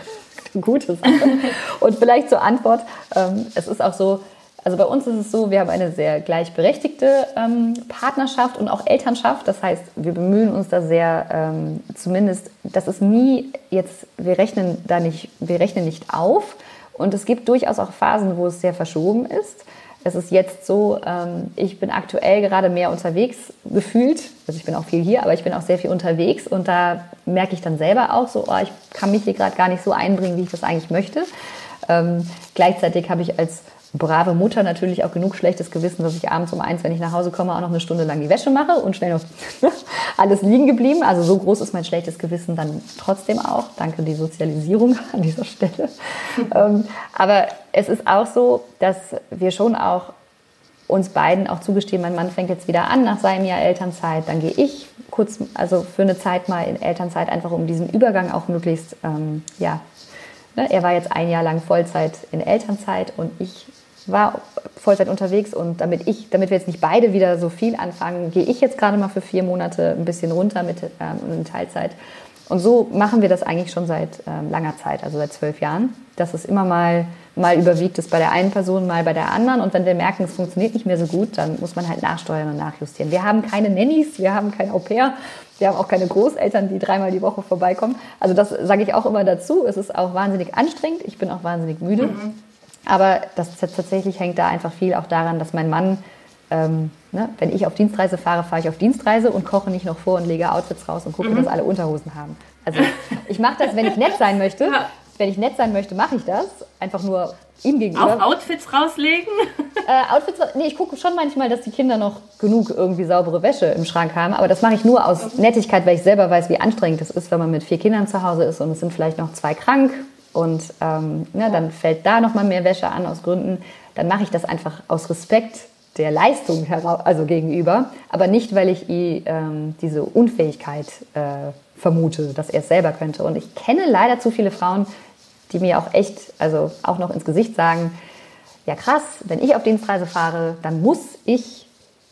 Gutes. und vielleicht zur Antwort, ähm, es ist auch so, also bei uns ist es so, wir haben eine sehr gleichberechtigte ähm, Partnerschaft und auch Elternschaft. Das heißt, wir bemühen uns da sehr, ähm, zumindest, das ist nie jetzt, wir rechnen da nicht, wir rechnen nicht auf. Und es gibt durchaus auch Phasen, wo es sehr verschoben ist. Es ist jetzt so, ähm, ich bin aktuell gerade mehr unterwegs gefühlt. Also ich bin auch viel hier, aber ich bin auch sehr viel unterwegs und da merke ich dann selber auch so, oh, ich kann mich hier gerade gar nicht so einbringen, wie ich das eigentlich möchte. Ähm, gleichzeitig habe ich als brave Mutter natürlich auch genug schlechtes Gewissen, dass ich abends um eins, wenn ich nach Hause komme, auch noch eine Stunde lang die Wäsche mache und schnell noch alles liegen geblieben. Also so groß ist mein schlechtes Gewissen dann trotzdem auch. Danke die Sozialisierung an dieser Stelle. ähm, aber es ist auch so, dass wir schon auch uns beiden auch zugestehen, mein Mann fängt jetzt wieder an nach seinem Jahr Elternzeit, dann gehe ich kurz, also für eine Zeit mal in Elternzeit, einfach um diesen Übergang auch möglichst, ähm, ja, ne, er war jetzt ein Jahr lang Vollzeit in Elternzeit und ich war Vollzeit unterwegs und damit ich, damit wir jetzt nicht beide wieder so viel anfangen, gehe ich jetzt gerade mal für vier Monate ein bisschen runter mit ähm, in Teilzeit. Und so machen wir das eigentlich schon seit ähm, langer Zeit, also seit zwölf Jahren, dass es immer mal mal überwiegt es bei der einen Person, mal bei der anderen. Und wenn wir merken, es funktioniert nicht mehr so gut, dann muss man halt nachsteuern und nachjustieren. Wir haben keine Nannies, wir haben kein Au pair, wir haben auch keine Großeltern, die dreimal die Woche vorbeikommen. Also das sage ich auch immer dazu. Es ist auch wahnsinnig anstrengend. Ich bin auch wahnsinnig müde. Mhm. Aber das tatsächlich hängt da einfach viel auch daran, dass mein Mann, ähm, ne, wenn ich auf Dienstreise fahre, fahre ich auf Dienstreise und koche nicht noch vor und lege Outfits raus und gucke, mhm. dass alle Unterhosen haben. Also ich mache das, wenn ich nett sein möchte. Wenn ich nett sein möchte, mache ich das. Einfach nur ihm gegenüber. Auch Outfits rauslegen? Äh, Outfits, nee, ich gucke schon manchmal, dass die Kinder noch genug irgendwie saubere Wäsche im Schrank haben. Aber das mache ich nur aus Nettigkeit, weil ich selber weiß, wie anstrengend es ist, wenn man mit vier Kindern zu Hause ist und es sind vielleicht noch zwei krank und ähm, ne, dann fällt da noch mal mehr Wäsche an aus Gründen. Dann mache ich das einfach aus Respekt der Leistung heraus, also gegenüber, aber nicht, weil ich ähm, diese Unfähigkeit äh, vermute, dass er es selber könnte. Und ich kenne leider zu viele Frauen, die mir auch echt, also auch noch ins Gesicht sagen, ja krass, wenn ich auf Dienstreise fahre, dann muss ich,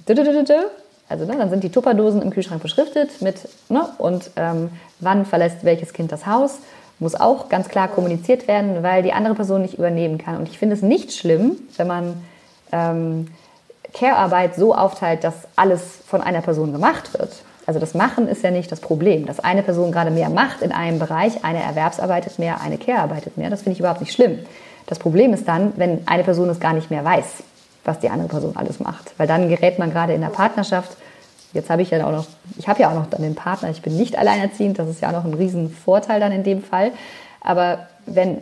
also ne, dann sind die Tupperdosen im Kühlschrank beschriftet mit, ne, und ähm, wann verlässt welches Kind das Haus, muss auch ganz klar kommuniziert werden, weil die andere Person nicht übernehmen kann. Und ich finde es nicht schlimm, wenn man ähm, Care-Arbeit so aufteilt, dass alles von einer Person gemacht wird. Also das Machen ist ja nicht das Problem. Dass eine Person gerade mehr macht in einem Bereich, eine erwerbsarbeitet mehr, eine care-arbeitet mehr, das finde ich überhaupt nicht schlimm. Das Problem ist dann, wenn eine Person es gar nicht mehr weiß, was die andere Person alles macht. Weil dann gerät man gerade in der Partnerschaft, jetzt habe ich ja auch noch, ich habe ja auch noch dann den Partner, ich bin nicht alleinerziehend, das ist ja auch noch ein Riesenvorteil dann in dem Fall. Aber wenn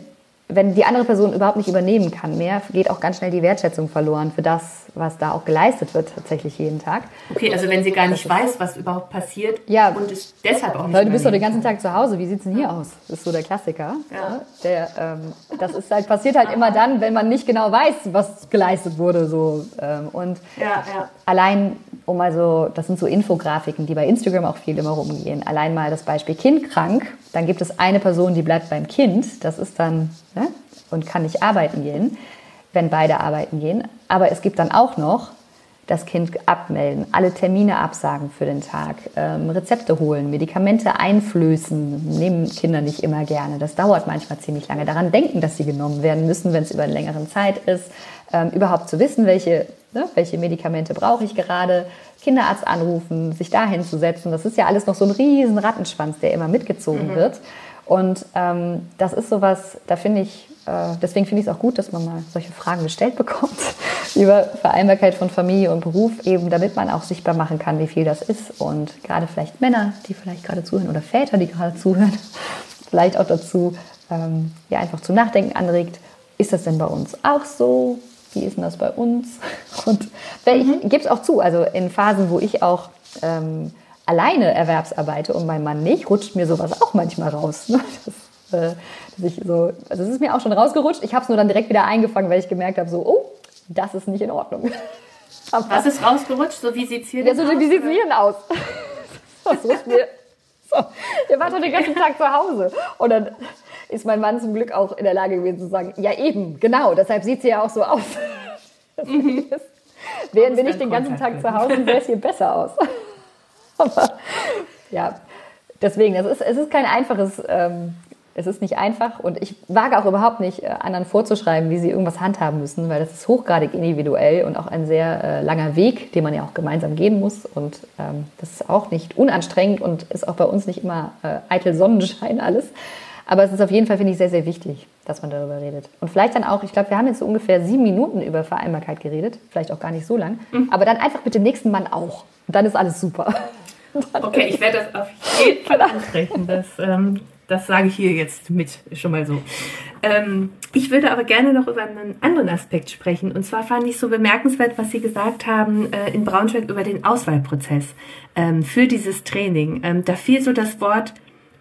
wenn die andere Person überhaupt nicht übernehmen kann mehr, geht auch ganz schnell die Wertschätzung verloren für das, was da auch geleistet wird, tatsächlich jeden Tag. Okay, also wenn sie gar nicht weiß, was überhaupt passiert ja, und es deshalb auch nicht Weil du bist doch den ganzen Tag zu Hause, wie sieht es denn hier aus? Das ist so der Klassiker. Ja. Der, ähm, das ist halt, passiert halt immer dann, wenn man nicht genau weiß, was geleistet wurde. So. Ähm, und ja, ja. allein, um also, das sind so Infografiken, die bei Instagram auch viel immer rumgehen. Allein mal das Beispiel Kind krank, dann gibt es eine Person, die bleibt beim Kind. Das ist dann ne? und kann nicht arbeiten gehen, wenn beide arbeiten gehen. Aber es gibt dann auch noch das Kind abmelden, alle Termine absagen für den Tag, ähm, Rezepte holen, Medikamente einflößen, nehmen Kinder nicht immer gerne. Das dauert manchmal ziemlich lange. Daran denken, dass sie genommen werden müssen, wenn es über eine längere Zeit ist. Ähm, überhaupt zu wissen, welche, ne, welche Medikamente brauche ich gerade, Kinderarzt anrufen, sich da hinzusetzen. Das ist ja alles noch so ein riesen Rattenschwanz, der immer mitgezogen mhm. wird. Und ähm, das ist sowas, da finde ich, äh, deswegen finde ich es auch gut, dass man mal solche Fragen gestellt bekommt über Vereinbarkeit von Familie und Beruf, eben damit man auch sichtbar machen kann, wie viel das ist. Und gerade vielleicht Männer, die vielleicht gerade zuhören oder Väter, die gerade zuhören, vielleicht auch dazu ähm, ja, einfach zum Nachdenken anregt. Ist das denn bei uns auch so? Wie ist denn das bei uns? Und mhm. ich gebe es auch zu, also in Phasen, wo ich auch ähm, alleine Erwerbsarbeite und mein Mann nicht, rutscht mir sowas auch manchmal raus. Ne? Das, äh, dass ich so, also es ist mir auch schon rausgerutscht. Ich habe es nur dann direkt wieder eingefangen, weil ich gemerkt habe, so, oh, das ist nicht in Ordnung. Aber Was ist rausgerutscht? So wie sieht es hier ja, so, aus? Wie sieht es hier denn aus? Das rutscht mir. So. Der war doch den ganzen Tag zu Hause. Und dann ist mein Mann zum Glück auch in der Lage gewesen zu sagen, ja eben, genau, deshalb sieht sie ja auch so aus. Mhm. Wären wir nicht den ganzen Tag zu Hause, sähe es hier besser aus. Aber ja, deswegen, es ist, es ist kein einfaches, ähm, es ist nicht einfach und ich wage auch überhaupt nicht, äh, anderen vorzuschreiben, wie sie irgendwas handhaben müssen, weil das ist hochgradig individuell und auch ein sehr äh, langer Weg, den man ja auch gemeinsam gehen muss. Und ähm, das ist auch nicht unanstrengend und ist auch bei uns nicht immer äh, eitel Sonnenschein alles. Aber es ist auf jeden Fall, finde ich, sehr, sehr wichtig, dass man darüber redet. Und vielleicht dann auch, ich glaube, wir haben jetzt so ungefähr sieben Minuten über Vereinbarkeit geredet, vielleicht auch gar nicht so lang, mhm. aber dann einfach mit dem nächsten Mann auch. Und dann ist alles super. Okay, ich werde das auf jeden Fall ansprechen. Das, ähm, das sage ich hier jetzt mit, schon mal so. Ähm, ich würde aber gerne noch über einen anderen Aspekt sprechen. Und zwar fand ich so bemerkenswert, was Sie gesagt haben äh, in Braunschweig über den Auswahlprozess ähm, für dieses Training. Ähm, da fiel so das Wort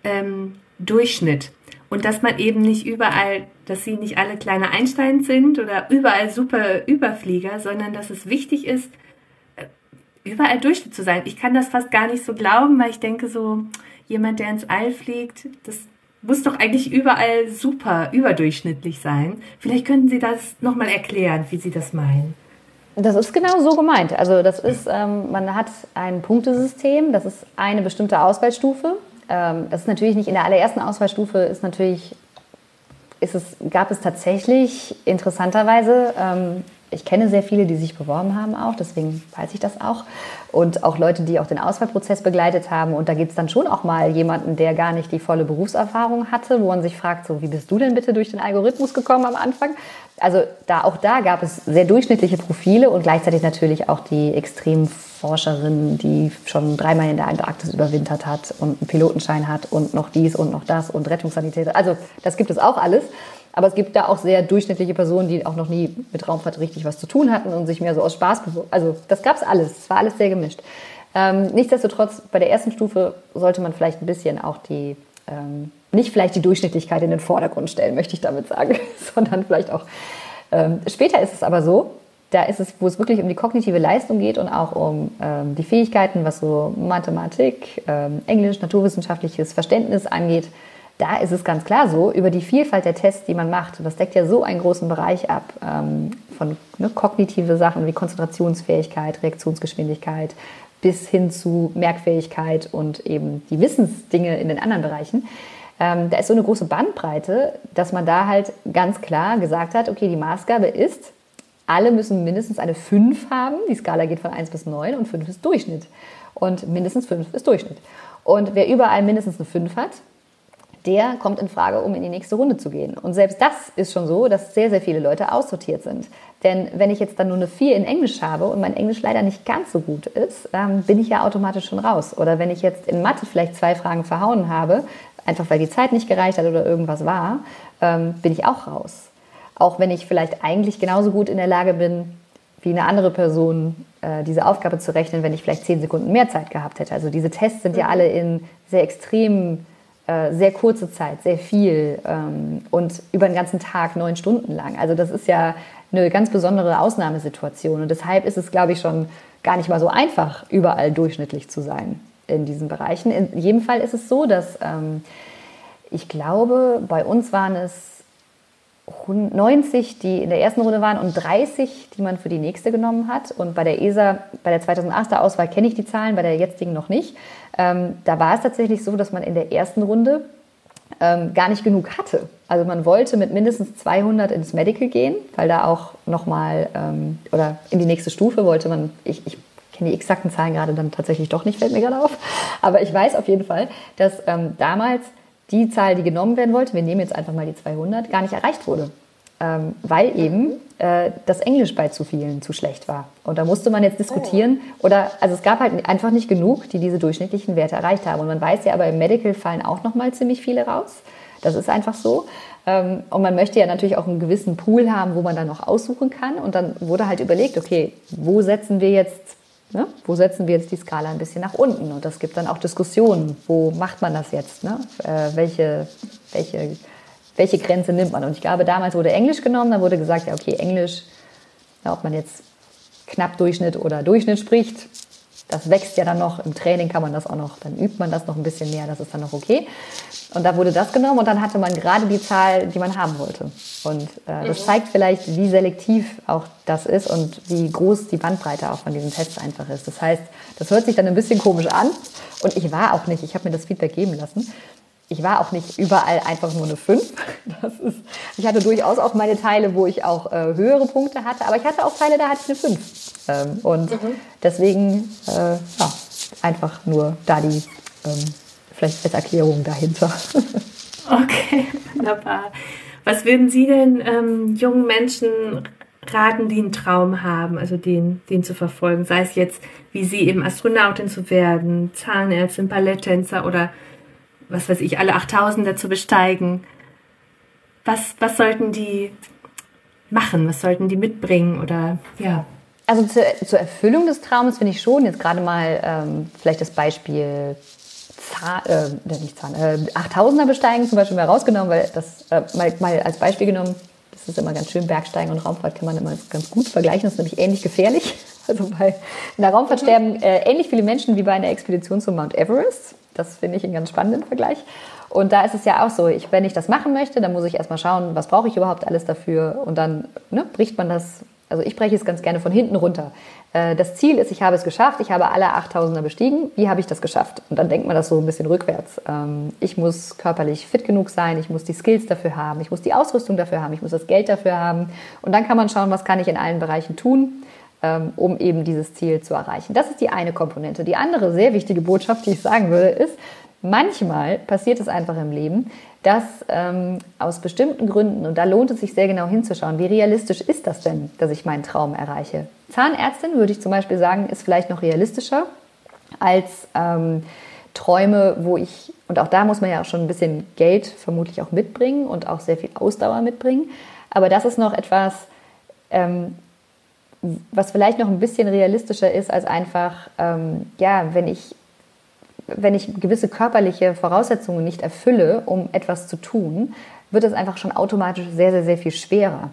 ähm, Durchschnitt. Und dass man eben nicht überall, dass sie nicht alle kleine Einstein sind oder überall super Überflieger, sondern dass es wichtig ist, überall Durchschnitt zu sein. Ich kann das fast gar nicht so glauben, weil ich denke so, jemand, der ins All fliegt, das muss doch eigentlich überall super überdurchschnittlich sein. Vielleicht könnten Sie das nochmal erklären, wie Sie das meinen. Das ist genau so gemeint. Also das ist, ähm, man hat ein Punktesystem, das ist eine bestimmte Auswahlstufe. Ähm, das ist natürlich nicht in der allerersten Auswahlstufe, ist natürlich, ist es, gab es tatsächlich interessanterweise ähm, ich kenne sehr viele, die sich beworben haben auch, deswegen weiß ich das auch. Und auch Leute, die auch den Auswahlprozess begleitet haben. Und da gibt es dann schon auch mal jemanden, der gar nicht die volle Berufserfahrung hatte, wo man sich fragt, so wie bist du denn bitte durch den Algorithmus gekommen am Anfang? Also da, auch da gab es sehr durchschnittliche Profile und gleichzeitig natürlich auch die Extremforscherin, die schon dreimal in der Antarktis überwintert hat und einen Pilotenschein hat und noch dies und noch das und Rettungssanitäter. Also das gibt es auch alles. Aber es gibt da auch sehr durchschnittliche Personen, die auch noch nie mit Raumfahrt richtig was zu tun hatten und sich mehr so aus Spaß Also das gab es alles. Es war alles sehr gemischt. Ähm, nichtsdestotrotz, bei der ersten Stufe sollte man vielleicht ein bisschen auch die, ähm, nicht vielleicht die Durchschnittlichkeit in den Vordergrund stellen, möchte ich damit sagen, sondern vielleicht auch. Ähm, später ist es aber so, da ist es, wo es wirklich um die kognitive Leistung geht und auch um ähm, die Fähigkeiten, was so Mathematik, ähm, Englisch, naturwissenschaftliches Verständnis angeht, da ist es ganz klar so, über die Vielfalt der Tests, die man macht, das deckt ja so einen großen Bereich ab, ähm, von ne, kognitive Sachen wie Konzentrationsfähigkeit, Reaktionsgeschwindigkeit bis hin zu Merkfähigkeit und eben die Wissensdinge in den anderen Bereichen. Ähm, da ist so eine große Bandbreite, dass man da halt ganz klar gesagt hat, okay, die Maßgabe ist, alle müssen mindestens eine 5 haben. Die Skala geht von 1 bis 9 und 5 ist Durchschnitt. Und mindestens fünf ist Durchschnitt. Und wer überall mindestens eine fünf hat, der kommt in Frage, um in die nächste Runde zu gehen. Und selbst das ist schon so, dass sehr, sehr viele Leute aussortiert sind. Denn wenn ich jetzt dann nur eine 4 in Englisch habe und mein Englisch leider nicht ganz so gut ist, ähm, bin ich ja automatisch schon raus. Oder wenn ich jetzt in Mathe vielleicht zwei Fragen verhauen habe, einfach weil die Zeit nicht gereicht hat oder irgendwas war, ähm, bin ich auch raus. Auch wenn ich vielleicht eigentlich genauso gut in der Lage bin, wie eine andere Person äh, diese Aufgabe zu rechnen, wenn ich vielleicht zehn Sekunden mehr Zeit gehabt hätte. Also diese Tests sind ja mhm. alle in sehr extremen äh, sehr kurze Zeit, sehr viel ähm, und über den ganzen Tag neun Stunden lang. Also das ist ja eine ganz besondere Ausnahmesituation und deshalb ist es, glaube ich, schon gar nicht mal so einfach, überall durchschnittlich zu sein in diesen Bereichen. In jedem Fall ist es so, dass ähm, ich glaube, bei uns waren es 90, die in der ersten Runde waren und 30, die man für die nächste genommen hat. Und bei der ESA, bei der 2008er Auswahl kenne ich die Zahlen, bei der jetzigen noch nicht. Ähm, da war es tatsächlich so, dass man in der ersten Runde ähm, gar nicht genug hatte. Also man wollte mit mindestens 200 ins Medical gehen, weil da auch nochmal, ähm, oder in die nächste Stufe wollte man, ich, ich kenne die exakten Zahlen gerade dann tatsächlich doch nicht, fällt mir gerade auf. Aber ich weiß auf jeden Fall, dass ähm, damals die Zahl, die genommen werden wollte, wir nehmen jetzt einfach mal die 200, gar nicht erreicht wurde. Ähm, weil eben äh, das Englisch bei zu vielen zu schlecht war. Und da musste man jetzt diskutieren. Oder, also es gab halt einfach nicht genug, die diese durchschnittlichen Werte erreicht haben. Und man weiß ja aber, im Medical fallen auch nochmal ziemlich viele raus. Das ist einfach so. Ähm, und man möchte ja natürlich auch einen gewissen Pool haben, wo man dann noch aussuchen kann. Und dann wurde halt überlegt, okay, wo setzen wir jetzt Ne? Wo setzen wir jetzt die Skala ein bisschen nach unten? Und das gibt dann auch Diskussionen. Wo macht man das jetzt? Ne? Äh, welche, welche, welche Grenze nimmt man? Und ich glaube, damals wurde Englisch genommen, dann wurde gesagt, ja, okay, Englisch, ja, ob man jetzt knapp Durchschnitt oder Durchschnitt spricht, das wächst ja dann noch. Im Training kann man das auch noch, dann übt man das noch ein bisschen mehr, das ist dann noch okay. Und da wurde das genommen und dann hatte man gerade die Zahl, die man haben wollte. Und äh, das mhm. zeigt vielleicht, wie selektiv auch das ist und wie groß die Bandbreite auch von diesen Tests einfach ist. Das heißt, das hört sich dann ein bisschen komisch an und ich war auch nicht, ich habe mir das Feedback geben lassen. Ich war auch nicht überall einfach nur eine 5. Das ist, ich hatte durchaus auch meine Teile, wo ich auch äh, höhere Punkte hatte, aber ich hatte auch Teile, da hatte ich eine 5. Ähm, und mhm. deswegen äh, ja, einfach nur da die ähm, vielleicht als Erklärung dahinter. Okay, wunderbar. Was würden Sie denn ähm, jungen Menschen raten, die einen Traum haben, also den, den zu verfolgen? Sei es jetzt, wie Sie eben Astronautin zu werden, Zahnärztin, Balletttänzer oder was weiß ich, alle 8000er zu besteigen. Was, was sollten die machen? Was sollten die mitbringen? Oder ja. Also zur, zur Erfüllung des Traumes finde ich schon, jetzt gerade mal ähm, vielleicht das Beispiel Zahn, äh, nicht Zahn, äh, 8000er besteigen zum Beispiel mal rausgenommen, weil das äh, mal, mal als Beispiel genommen, das ist immer ganz schön, Bergsteigen und Raumfahrt kann man immer ganz gut vergleichen, das ist nämlich ähnlich gefährlich. Also bei einer Raumfahrt sterben äh, ähnlich viele Menschen wie bei einer Expedition zum Mount Everest. Das finde ich einen ganz spannenden Vergleich. Und da ist es ja auch so, ich, wenn ich das machen möchte, dann muss ich erstmal schauen, was brauche ich überhaupt alles dafür. Und dann ne, bricht man das also ich breche es ganz gerne von hinten runter. Äh, das Ziel ist, ich habe es geschafft, ich habe alle 8000er bestiegen. Wie habe ich das geschafft? Und dann denkt man das so ein bisschen rückwärts. Ähm, ich muss körperlich fit genug sein, ich muss die Skills dafür haben, ich muss die Ausrüstung dafür haben, ich muss das Geld dafür haben. Und dann kann man schauen, was kann ich in allen Bereichen tun, ähm, um eben dieses Ziel zu erreichen. Das ist die eine Komponente. Die andere sehr wichtige Botschaft, die ich sagen würde, ist, manchmal passiert es einfach im Leben, dass ähm, aus bestimmten Gründen, und da lohnt es sich sehr genau hinzuschauen, wie realistisch ist das denn, dass ich meinen Traum erreiche? Zahnärztin, würde ich zum Beispiel sagen, ist vielleicht noch realistischer als ähm, Träume, wo ich, und auch da muss man ja auch schon ein bisschen Geld vermutlich auch mitbringen und auch sehr viel Ausdauer mitbringen. Aber das ist noch etwas, ähm, was vielleicht noch ein bisschen realistischer ist als einfach, ähm, ja, wenn ich wenn ich gewisse körperliche Voraussetzungen nicht erfülle, um etwas zu tun, wird es einfach schon automatisch sehr, sehr, sehr viel schwerer.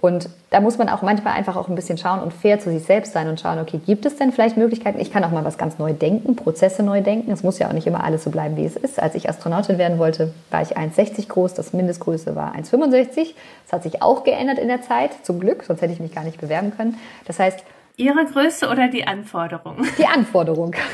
Und da muss man auch manchmal einfach auch ein bisschen schauen und fair zu sich selbst sein und schauen, okay, gibt es denn vielleicht Möglichkeiten? Ich kann auch mal was ganz neu denken, Prozesse neu denken. Es muss ja auch nicht immer alles so bleiben, wie es ist. Als ich Astronautin werden wollte, war ich 1,60 groß, das Mindestgröße war 1,65. Das hat sich auch geändert in der Zeit, zum Glück, sonst hätte ich mich gar nicht bewerben können. Das heißt, Ihre Größe oder die Anforderung? Die Anforderung.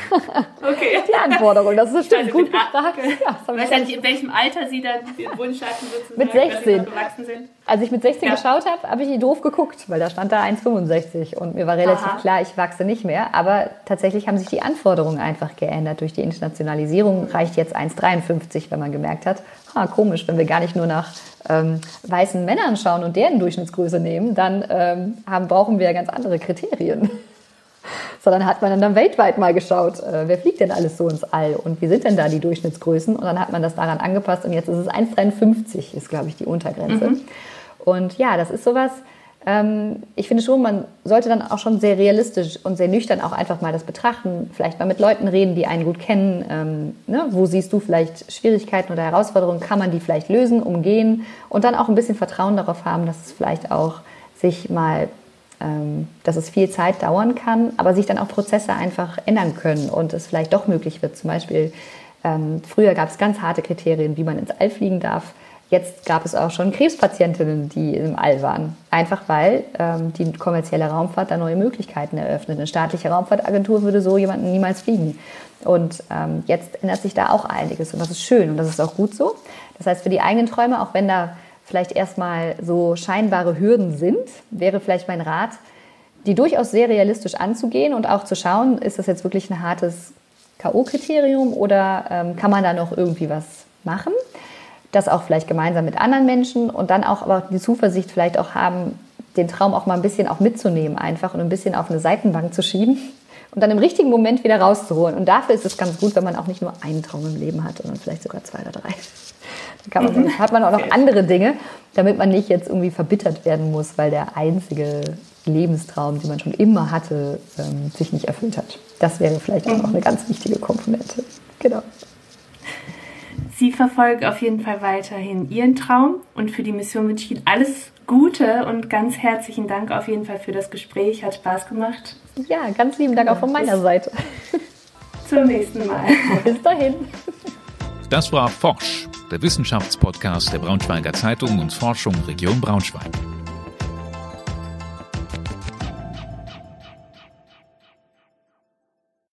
Okay. Die Anforderung, das ist bestimmt Also gut gefragt. Ja, Ich weiß ja nicht, in welchem Alter Sie dann den Wunsch hatten, sozusagen, Mit dass Sie 16. noch gewachsen sind. Als ich mit 16 Ja. geschaut habe, habe ich doof geguckt, weil da stand da 1,65 und mir war relativ Aha. klar, ich wachse nicht mehr. Aber tatsächlich haben sich die Anforderungen einfach geändert. Durch die Internationalisierung reicht jetzt 1,53, wenn man gemerkt hat, ha, komisch, wenn wir gar nicht nur nach ähm, weißen Männern schauen und deren Durchschnittsgröße nehmen, dann ähm, haben, brauchen wir ganz andere Kriterien. Sondern hat man dann weltweit mal geschaut, äh, wer fliegt denn alles so ins All und wie sind denn da die Durchschnittsgrößen? Und dann hat man das daran angepasst und jetzt ist es 1,53 ist, glaube ich, die Untergrenze. Und ja, das ist sowas, ähm, ich finde schon, man sollte dann auch schon sehr realistisch und sehr nüchtern auch einfach mal das betrachten, vielleicht mal mit Leuten reden, die einen gut kennen. Ähm, ne? Wo siehst du vielleicht Schwierigkeiten oder Herausforderungen? Kann man die vielleicht lösen, umgehen und dann auch ein bisschen Vertrauen darauf haben, dass es vielleicht auch sich mal ähm, dass es viel Zeit dauern kann, aber sich dann auch Prozesse einfach ändern können und es vielleicht doch möglich wird. Zum Beispiel, ähm, früher gab es ganz harte Kriterien, wie man ins All fliegen darf. Jetzt gab es auch schon Krebspatientinnen, die im All waren. Einfach weil ähm, die kommerzielle Raumfahrt da neue Möglichkeiten eröffnet. Eine staatliche Raumfahrtagentur würde so jemanden niemals fliegen. Und ähm, jetzt ändert sich da auch einiges und das ist schön und das ist auch gut so. Das heißt, für die eigenen Träume, auch wenn da vielleicht erstmal so scheinbare Hürden sind, wäre vielleicht mein Rat, die durchaus sehr realistisch anzugehen und auch zu schauen, ist das jetzt wirklich ein hartes K.O.-Kriterium oder ähm, kann man da noch irgendwie was machen? Das auch vielleicht gemeinsam mit anderen Menschen und dann auch aber die Zuversicht vielleicht auch haben, den Traum auch mal ein bisschen auch mitzunehmen einfach und ein bisschen auf eine Seitenbank zu schieben und dann im richtigen Moment wieder rauszuholen. Und dafür ist es ganz gut, wenn man auch nicht nur einen Traum im Leben hat, sondern vielleicht sogar zwei oder drei. Dann man, hat man auch noch andere Dinge, damit man nicht jetzt irgendwie verbittert werden muss, weil der einzige Lebenstraum, den man schon immer hatte, ähm, sich nicht erfüllt hat. Das wäre vielleicht auch noch eine ganz wichtige Komponente. Genau. Sie verfolgen auf jeden Fall weiterhin Ihren Traum und für die Mission wünsche ich Ihnen alles Gute und ganz herzlichen Dank auf jeden Fall für das Gespräch. Hat Spaß gemacht. Ja, ganz lieben Dank auch von meiner Seite. Zum nächsten Mal. Bis dahin. Das war Forsch, der Wissenschaftspodcast der Braunschweiger Zeitung und Forschung Region Braunschweig.